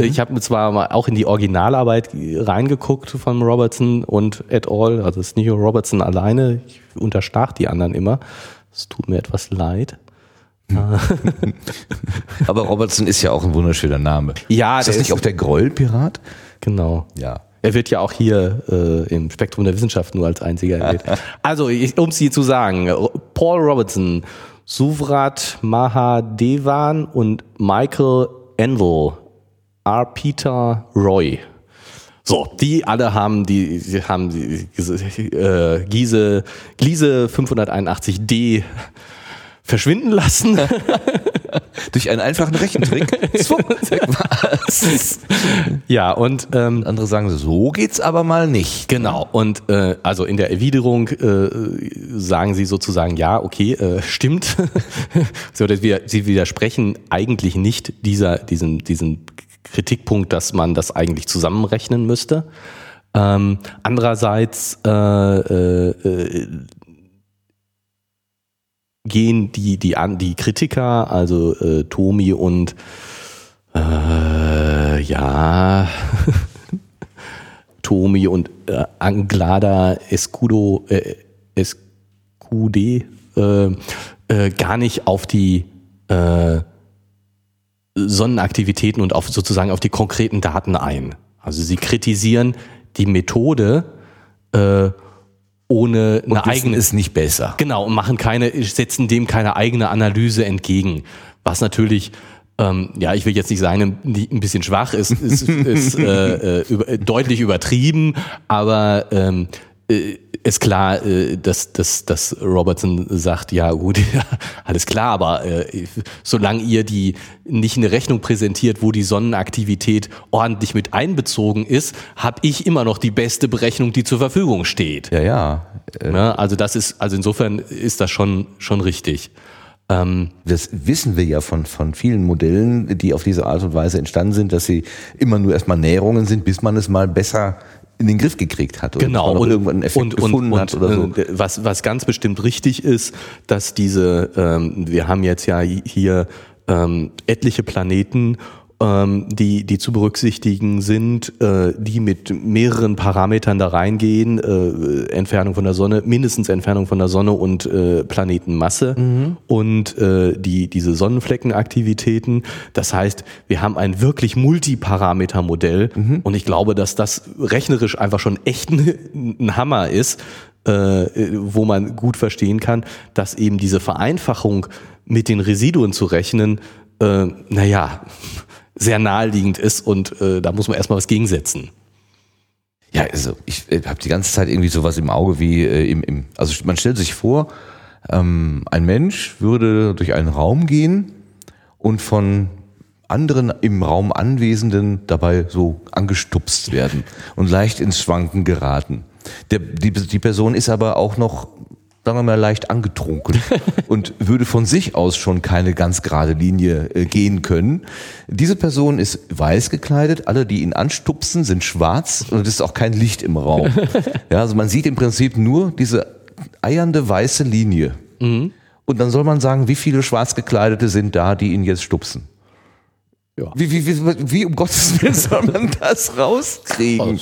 Ich habe mir zwar mal auch in die Originalarbeit reingeguckt von Robertson und et al. Also es ist nicht nur Robertson alleine. Ich unterstach die anderen immer. Es tut mir etwas leid. [laughs] Aber Robertson ist ja auch ein wunderschöner Name. Ja, ist das nicht ist- auch der Groll-Pirat? Genau. Ja. Er wird ja auch hier äh, im Spektrum der Wissenschaft nur als einziger erwähnt. [laughs] also, um sie zu sagen, Paul Robertson, Suvrat Mahadevan und Michael Endel, R. Peter Roy. So, die alle haben die, sie haben die, diese, äh, Giese, Gliese 581d verschwinden lassen. [laughs] Durch einen einfachen Rechentrick. [laughs] [laughs] Ja, und ähm, Andere sagen, so geht's aber mal nicht. Genau, und äh, also in der Erwiderung äh, sagen sie sozusagen, ja, okay, äh, stimmt. so, dass wir, sie widersprechen eigentlich nicht dieser, diesen, diesen Kritikpunkt, dass man das eigentlich zusammenrechnen müsste. Ähm, andererseits äh, äh, äh, gehen die, die, an, die Kritiker, also äh, Tomi und äh, ja, [laughs] Tomi und äh, Anglada Escudo, äh, Escude äh, äh, gar nicht auf die äh, Sonnenaktivitäten und auf sozusagen auf die konkreten Daten ein. Also sie kritisieren die Methode äh, ohne eine Wissen eigene ist nicht besser. Genau, und machen keine, setzen dem keine eigene Analyse entgegen. Was natürlich, ähm, ja, ich will jetzt nicht sagen, ein, bisschen schwach ist, ist, ist äh, äh, über, deutlich übertrieben, aber ähm, äh, ist klar, äh, dass, dass, dass Robertson sagt, ja gut, [laughs] ja, alles klar, aber äh, solange ihr die nicht eine Rechnung präsentiert, wo die Sonnenaktivität ordentlich mit einbezogen ist, habe ich immer noch die beste Berechnung, die zur Verfügung steht. Ja, ja. Äh, Ja, also das ist, also insofern ist das schon, schon richtig. Ähm, Das wissen wir ja von, von vielen Modellen, die auf diese Art und Weise entstanden sind, dass sie immer nur erstmal Näherungen sind, bis man es mal besser in den Griff gekriegt hat. Oder genau. Und, irgendwann einen Effekt und, gefunden und, hat oder so. äh, was, was ganz bestimmt richtig ist, dass diese, ähm, wir haben jetzt ja hier ähm, etliche Planeten, ähm, die, die zu berücksichtigen sind, äh, die mit mehreren Parametern da reingehen, äh, Entfernung von der Sonne, mindestens Entfernung von der Sonne und äh, Planetenmasse und äh, die, diese Sonnenfleckenaktivitäten. Das heißt, wir haben ein wirklich Multiparameter-Modell und ich glaube, dass das rechnerisch einfach schon echt ein, ein Hammer ist, äh, wo man gut verstehen kann, dass eben diese Vereinfachung mit den Residuen zu rechnen, äh, naja, sehr naheliegend ist und äh, da muss man erstmal was gegensetzen. Ja, also ich äh, habe die ganze Zeit irgendwie sowas im Auge wie äh, im, im, also man stellt sich vor, ähm, ein Mensch würde durch einen Raum gehen und von anderen im Raum Anwesenden dabei so angestupst werden und leicht ins Schwanken geraten. Der, die, die Person ist aber auch noch sagen wir mal, leicht angetrunken [laughs] und würde von sich aus schon keine ganz gerade Linie äh, gehen können. Diese Person ist weiß gekleidet, alle, die ihn anstupsen, sind schwarz und es ist auch kein Licht im Raum. [laughs] Ja, also man sieht im Prinzip nur diese eiernde weiße Linie. Und dann soll man sagen, wie viele schwarz gekleidete sind da, die ihn jetzt stupsen. Ja. Wie, wie, wie, wie um Gottes Willen soll man das rauskriegen?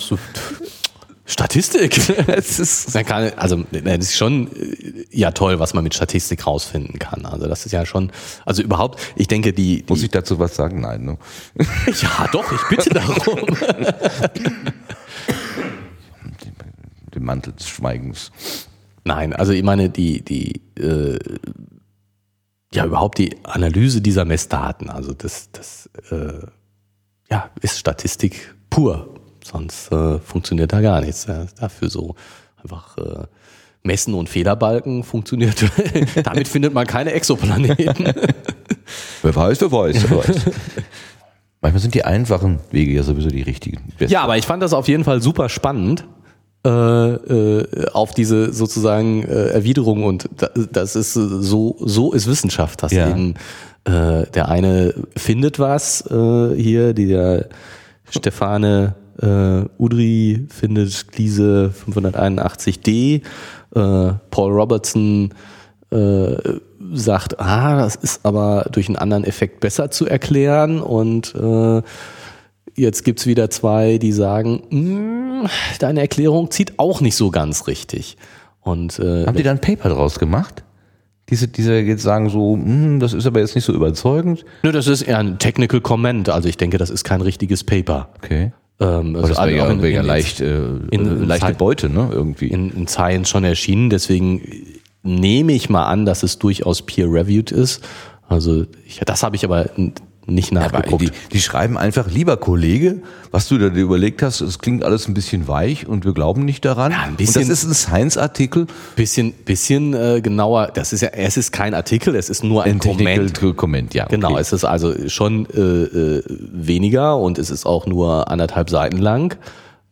Statistik. [laughs] Es ist Man kann, also das ist schon äh, ja toll, was man mit Statistik rausfinden kann. Also das ist ja schon, also überhaupt, ich denke, die, Muss die ich dazu was sagen? Nein. Ne? [laughs] ja doch, ich bitte darum. [laughs] Den Mantel des Schweigens. Nein, also ich meine, die, die, äh, ja, überhaupt die Analyse dieser Messdaten, also das, das äh, ja, ist Statistik pur. Sonst äh, funktioniert da gar nichts. Ja, dafür so einfach äh, Messen und Federbalken funktioniert. [laughs] Damit findet man keine Exoplaneten. [laughs] Wer weiß, wer weiß, wer weiß. [laughs] Manchmal sind die einfachen Wege ja sowieso die richtigen. besten. Ja, aber ich fand das auf jeden Fall super spannend. Äh, äh, auf diese sozusagen äh, Erwiderung und da, das ist so so ist Wissenschaft, dass Ja. eben der eine findet was hier, die der Stefane äh, Udry findet Gliese 581d, äh, Paul Robertson äh, sagt, ah, das ist aber durch einen anderen Effekt besser zu erklären und äh, jetzt gibt's wieder zwei, die sagen, "Mm, deine Erklärung zieht auch nicht so ganz richtig. Und äh, Haben die da ein Paper draus gemacht? Diese, diese jetzt sagen so, hm, das ist aber jetzt nicht so überzeugend. nö, das ist eher ein Technical Comment, also ich denke, das ist kein richtiges Paper. Okay. Ähm, Aber das wäre ja, in- wär ja in- leicht, äh, in- leichte Beute, ne? Irgendwie. in, in Science schon erschienen, deswegen nehme ich mal an, dass es durchaus peer-reviewed ist. Also ich, das habe ich aber nicht nachgeguckt. die, die schreiben einfach, lieber Kollege, was du da dir überlegt hast, es klingt alles ein bisschen weich und wir glauben nicht daran. Ja, ein bisschen- und das ist ein Science-Artikel, bisschen, bisschen äh, genauer. Das ist ja, es ist kein Artikel, es ist nur ein, ein Comment. Comment, ja. Genau, okay. es ist also schon äh, äh, weniger und es ist auch nur anderthalb Seiten lang.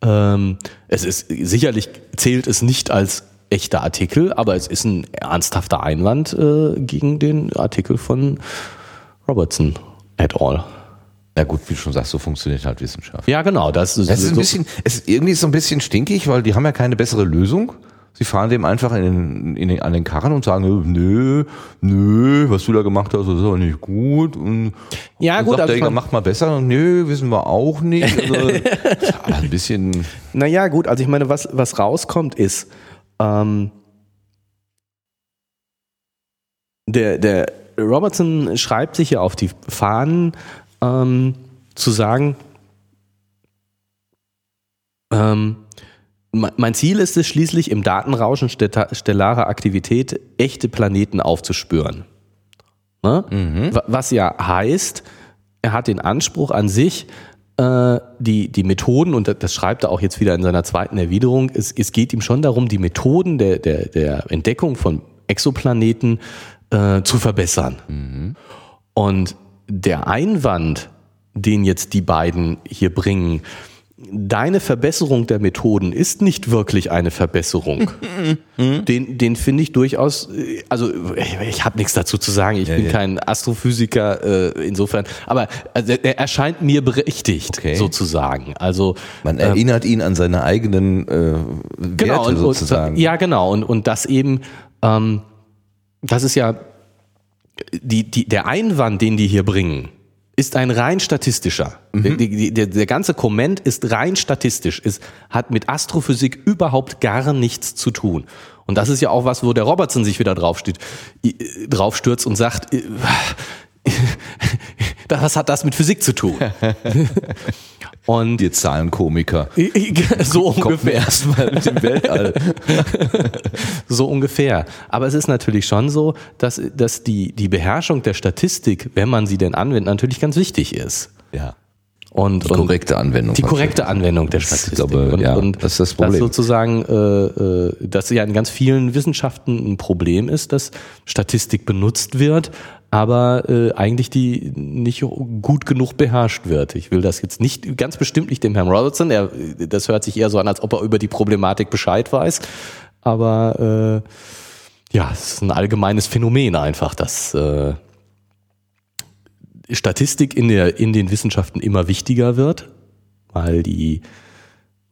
Ähm, es ist sicherlich zählt es nicht als echter Artikel, aber es ist ein ernsthafter Einwand äh, gegen den Artikel von Robertson et al. Na gut, wie du schon sagst, so funktioniert halt Wissenschaft. Ja, genau, das ist, Es ist ein so- bisschen, es ist irgendwie so ein bisschen stinkig, weil die haben ja keine bessere Lösung. Sie fahren dem einfach in den, in den, an den Karren und sagen, nö, nö, was du da gemacht hast, das ist aber nicht gut. Und Ja, dann gut, sagt also der Jäger, mach mal besser. Und, nö, wissen wir auch nicht. Also, [laughs] aber ein bisschen, Naja, gut, also ich meine, was, was rauskommt ist, ähm, der, der Robertson schreibt sich ja auf die Fahnen, ähm, zu sagen, ähm, me- mein Ziel ist es schließlich, im Datenrauschen stellarer Aktivität echte Planeten aufzuspüren. Ne? Wa- Was ja heißt, er hat den Anspruch an sich, äh, die, die Methoden, und das- das schreibt er auch jetzt wieder in seiner zweiten Erwiderung, es, es geht ihm schon darum, die Methoden der, der, der Entdeckung von Exoplaneten äh, zu verbessern. Und der Einwand, den jetzt die beiden hier bringen, deine Verbesserung der Methoden ist nicht wirklich eine Verbesserung. [laughs] den den finde ich durchaus, äh, also ich, ich habe nichts dazu zu sagen, ich bin ja. kein Astrophysiker äh, insofern, aber also, er erscheint mir berechtigt Okay. sozusagen. Also man erinnert ihn an seine eigenen äh, Werte genau, und, sozusagen. Und, ja, genau. Und, und das eben, ähm, das ist ja die, die, der Einwand, den die hier bringen, ist ein rein statistischer. Mhm. Die, der, der ganze Komment ist rein statistisch, ist, hat mit Astrophysik überhaupt gar nichts zu tun. Und das ist ja auch was, wo der Robertson sich wieder draufsteht, draufstürzt und sagt, äh, [laughs] was hat das mit Physik zu tun? [laughs] Und Ihr Zahlenkomiker. [laughs] so ungefähr. erstmal mit dem Weltall. [laughs] So ungefähr. Aber es ist natürlich schon so, dass, dass die, die Beherrschung der Statistik, wenn man sie denn anwendet, natürlich ganz wichtig ist. Ja. Und, Die korrekte Anwendung. die korrekte Anwendung der Ich Statistik. glaube, und, ja, und das ist das Problem. sozusagen, äh, äh, dass ja in ganz vielen Wissenschaften ein Problem ist, dass Statistik benutzt wird, aber äh, eigentlich die nicht gut genug beherrscht wird. Ich will das jetzt nicht, ganz bestimmt nicht dem Herrn Robertson, er, das hört sich eher so an, als ob er über die Problematik Bescheid weiß, aber Ja, es ist ein allgemeines Phänomen einfach, dass äh, Statistik in, der, in den Wissenschaften immer wichtiger wird, weil die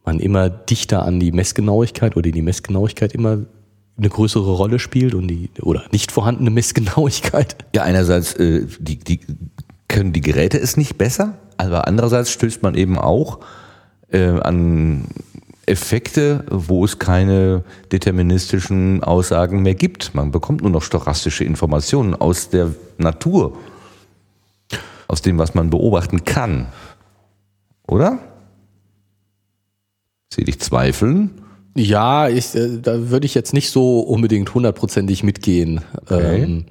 man immer dichter an die Messgenauigkeit oder die Messgenauigkeit immer eine größere Rolle spielt und die oder nicht vorhandene Messgenauigkeit. Ja, einerseits äh, die, die können die Geräte es nicht besser, aber andererseits stößt man eben auch äh, an Effekte, wo es keine deterministischen Aussagen mehr gibt. Man bekommt nur noch stochastische Informationen aus der Natur, aus dem, was man beobachten kann. Oder? Sehe dich zweifeln? Ja, ich, äh, da würde ich jetzt nicht so unbedingt hundertprozentig mitgehen, Okay. ähm,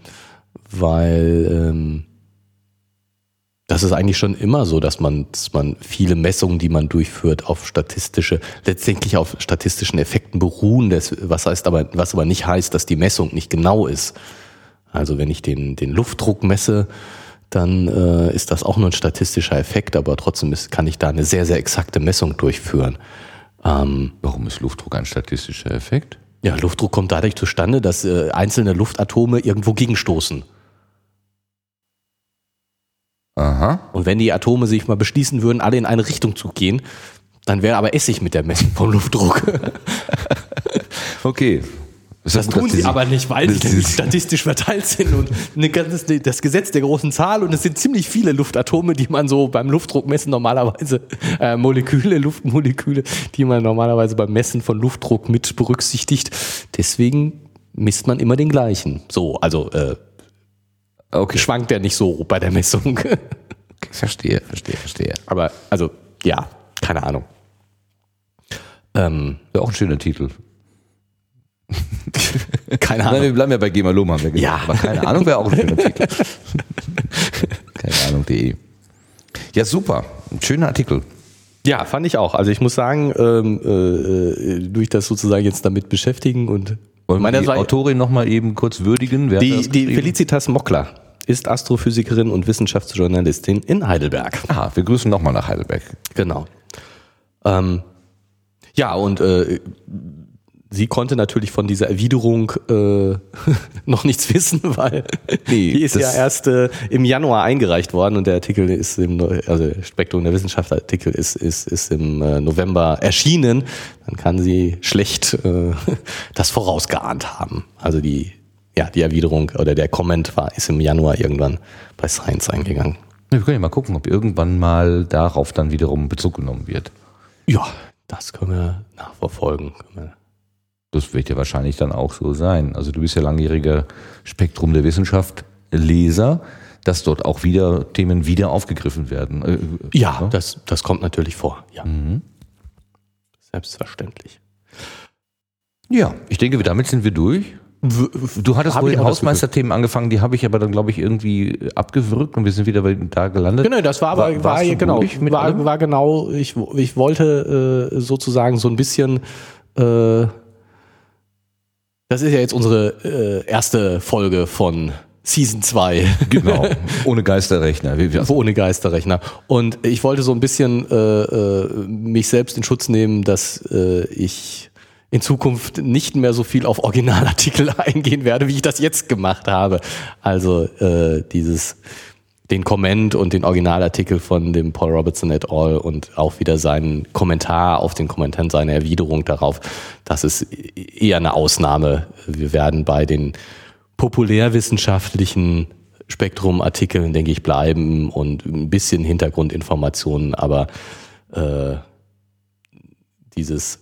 weil ähm, das ist eigentlich schon immer so, dass man, dass man viele Messungen, die man durchführt, auf statistische, letztendlich auf statistischen Effekten beruhen. Das, was heißt aber, was aber nicht heißt, dass die Messung nicht genau ist. Also wenn ich den, den Luftdruck messe, dann äh, ist das auch nur ein statistischer Effekt, aber trotzdem ist, kann ich da eine sehr, sehr exakte Messung durchführen. Ähm, Warum ist Luftdruck ein statistischer Effekt? ja, Luftdruck kommt dadurch zustande, dass äh, einzelne Luftatome irgendwo gegenstoßen. Aha. Und wenn die Atome sich mal beschließen würden, alle in eine Richtung zu gehen, dann wäre aber Essig mit der Messung vom Luftdruck. [laughs] Okay. Das gut, tun sie sich- aber nicht, weil sie [laughs] statistisch verteilt sind und eine ganze, das Gesetz der großen Zahl und es sind ziemlich viele Luftatome, die man so beim Luftdruckmessen normalerweise, äh, Moleküle, Luftmoleküle, die man normalerweise beim Messen von Luftdruck mit berücksichtigt. Deswegen misst man immer den gleichen. So, also äh, Okay, schwankt der nicht so bei der Messung. [laughs] verstehe, verstehe, verstehe. Aber, also, ja, keine Ahnung. Ähm, Wäre auch ein schöner Titel. [laughs] keine Nein, Ahnung. wir bleiben ja bei Gemalom, haben wir gesagt. Ja. Aber keine Ahnung wäre auch ein schöner Titel. keine Ahnung.de. Ja, super. Ein schöner Artikel. Ja, fand ich auch. Also ich muss sagen, ähm, äh, äh, durch das sozusagen jetzt damit beschäftigen und Wollen wir die Seite- Autorin nochmal eben kurz würdigen? Wer die, die? Felicitas Mockler ist Astrophysikerin und Wissenschaftsjournalistin in Heidelberg. Aha, wir grüßen nochmal nach Heidelberg. Genau. Ähm, ja, und äh, sie konnte natürlich von dieser Erwiderung äh, [laughs] noch nichts wissen, [laughs] weil Nee, die ist ja erst äh, im Januar eingereicht worden und der Artikel ist im, Neu- also Spektrum der Wissenschaftsartikel ist, ist, ist im äh, November erschienen. Dann kann sie schlecht äh, [laughs] das vorausgeahnt haben. Also die, ja, die Erwiderung oder der Comment war, ist im Januar irgendwann bei Science eingegangen. Wir können ja mal gucken, ob irgendwann mal darauf dann wiederum Bezug genommen wird. Ja, das können wir nachverfolgen. Können wir Das wird ja wahrscheinlich dann auch so sein. Also du bist ja langjähriger Spektrum der Wissenschaft Leser, dass dort auch wieder Themen wieder aufgegriffen werden. Äh, Ja, das, das kommt natürlich vor. Ja. Selbstverständlich. Ja, ich denke, damit sind wir durch. Du hattest das Hausmeisterthemen angefangen, die habe ich aber dann, glaube ich, irgendwie abgewürgt und wir sind wieder bei, da gelandet. Genau, das war aber War- war, ja genau, war, war genau, ich, ich wollte äh, sozusagen so ein bisschen äh, das ist ja jetzt unsere äh, erste Folge von Season 2. Genau, [laughs] ohne Geisterrechner. Wie wir, ohne Geisterrechner. Und ich wollte so ein bisschen äh, äh, mich selbst in Schutz nehmen, dass äh, ich in Zukunft nicht mehr so viel auf Originalartikel [laughs] eingehen werde, wie ich das jetzt gemacht habe. Also äh, dieses den Comment und den Originalartikel von dem Paul Robertson et al. und auch wieder seinen Kommentar auf den Kommentar, seine Erwiderung darauf, das ist eher eine Ausnahme. Wir werden bei den populärwissenschaftlichen Spektrumartikeln, denke ich, bleiben und ein bisschen Hintergrundinformationen, aber äh, dieses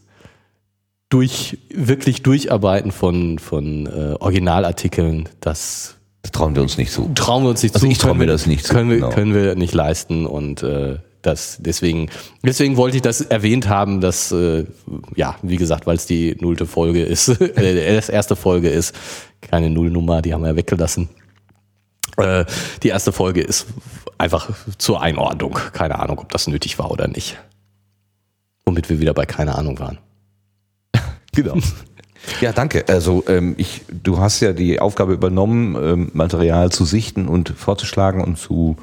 durch wirklich Durcharbeiten von, von äh, Originalartikeln, das das trauen wir uns nicht zu. trauen wir uns nicht Also zu. ich trau können mir wir- das nicht zu, Können wir, genau. können wir nicht leisten und äh, das deswegen deswegen wollte ich das erwähnt haben, dass äh, ja wie gesagt, weil es die nullte Folge ist, [laughs] äh, das erste Folge ist, keine Nullnummer, die haben wir weggelassen. Äh, die erste Folge ist einfach zur Einordnung. Keine Ahnung, ob das nötig war oder nicht. Womit wir wieder bei keine Ahnung waren. [laughs] Genau. Ja, danke. Also ähm, ich, du hast ja die Aufgabe übernommen, ähm, Material zu sichten und vorzuschlagen und zu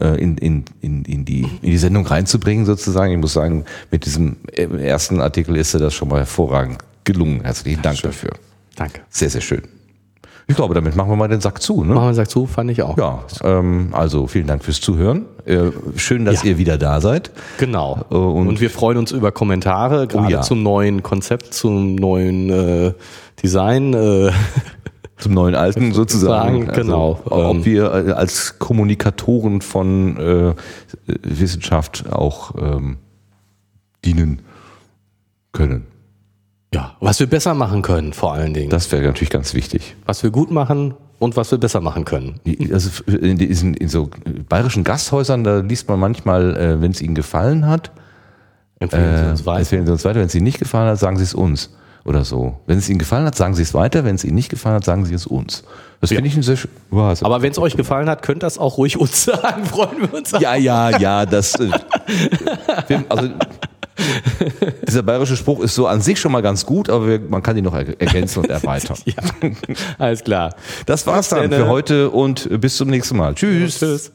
äh, in, in, in, in, die, in die Sendung reinzubringen sozusagen. Ich muss sagen, mit diesem äh, ersten Artikel ist dir das schon mal hervorragend gelungen. Herzlichen Dank dafür. Danke. Sehr, sehr schön. Ich glaube, damit machen wir mal den Sack zu. Ne? Machen wir den Sack zu, fand ich auch. Ja, ähm, also vielen Dank fürs Zuhören. Äh, schön, dass Ja. ihr wieder da seid. Genau. Äh, und- Und, wir freuen uns über Kommentare, gerade ja. zum neuen Konzept, zum neuen äh, Design. Äh, [laughs] Zum neuen Alten [laughs] sozusagen. Sagen, genau. Also, ob Ähm, wir äh, als Kommunikatoren von äh, Wissenschaft auch ähm, dienen können. Ja, was wir besser machen können, vor allen Dingen. Das wäre natürlich ganz wichtig. was wir gut machen und was wir besser machen können. Also in, diesen, in so bayerischen Gasthäusern, da liest man manchmal, äh, wenn es ihnen gefallen hat, Empfehlen Sie äh, uns weiter. empfehlen Sie uns weiter. Wenn es ihnen nicht gefallen hat, sagen Sie es uns. Oder so. Wenn es Ihnen gefallen hat, sagen Sie es weiter. Wenn es Ihnen nicht gefallen hat, sagen Sie es uns. Das finde ich ein sehr schön. Wow, Aber wenn es euch gefallen hat, könnt das auch ruhig uns [laughs] sagen, freuen wir uns. Ja, ja, ja, das. Äh, [laughs] wir- also, [laughs] dieser bayerische Spruch ist so an sich schon mal ganz gut, aber wir, man kann ihn noch er ergänzen und [laughs] erweitern. Ja, alles klar. Das war's dann für dann. heute und bis zum nächsten Mal. Tschüss. Tschüss.